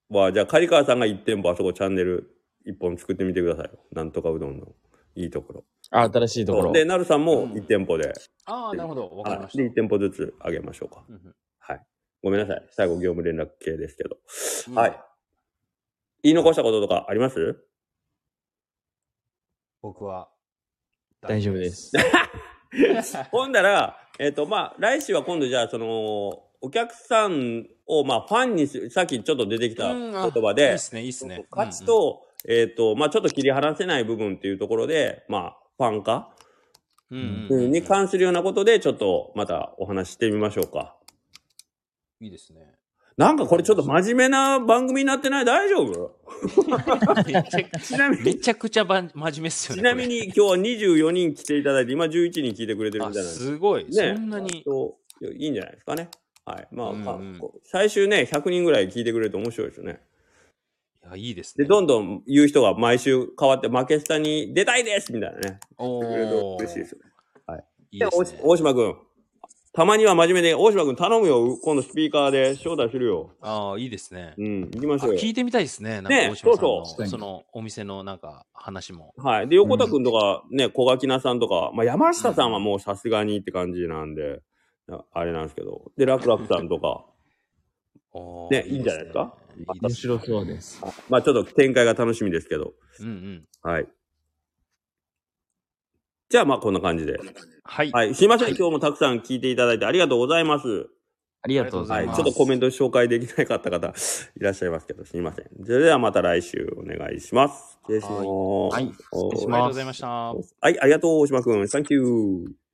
は、じゃあ、刈川さんが一店舗あそこチャンネル一本作ってみてくださいよ。なんとかうどんのいいところ。あ、新しいところ。で、なるさんもうん一店舗で、ああ、なるほど。わかりましはいで、一店舗ずつあげましょうか。た。うんはい。ごめんなさい。最後、業務連絡系ですけど。うんはい。。言い残したこととかあります？僕は。大丈夫で。す。ほんだら、えっ、と、まあ、来週は今度じゃあ、その、お客さんを、まあ、ファンにす、さっきちょっと出てきた言うんあ葉でいいっ、すね、いいっすね。価値と、えっ、と、まあ、ちょっと切り離せない部分っていうところで、まあ、ファン化？うんうんうんうんに関するようなことで、ちょっとまたお話ししてみましょうか。いいですね。なんかこれちょっと真面目な番組になってない？大丈夫？めちなみにめちゃくちゃばん真面目っすよね。ちなみに今日は24人来ていただいて、今11人聞いてくれてるみたいなんです。すごい。ねそんなに。いいんじゃないですかね。はい。まあ、うんうん最終ね、100人ぐらい聞いてくれると面白いですよね。いや、いいですで、ね。どんどん言う人が毎週変わって、負けスタに出たいですみたいなね。お嬉しいですよね。いいですね。大島くん。たまには真面目で、大島くん頼むよ。今度スピーカーで招待するよ。ああ、いいですね。うん、行きましあょうよ。聞いてみたいですね。なんかね大島さんのそうそうそのお店のなんか話も。はい。で、横田くんとか、ね、小垣菜さんとか、まあ、山下さんはもうさすがにって感じなんで、ああれなんですけど。で、楽々さんとか、ねいいんじゃないですか？いい面ですね白そうです。まあ、ちょっと展開が楽しみですけど。うんうん。はい。じゃあ、まあ、こんな感じで。はい。はい。すいません。今日もたくさん聞いていただいてありがとうございます。ありがとうござはいい。ます。ちょっとコメント紹介できなかった方いらっしゃいますけど、すいません。それではまた来週お願いします。失礼します。はいお失礼しますありがとうございました。はい、ありがとう、大島くん。サンキュー。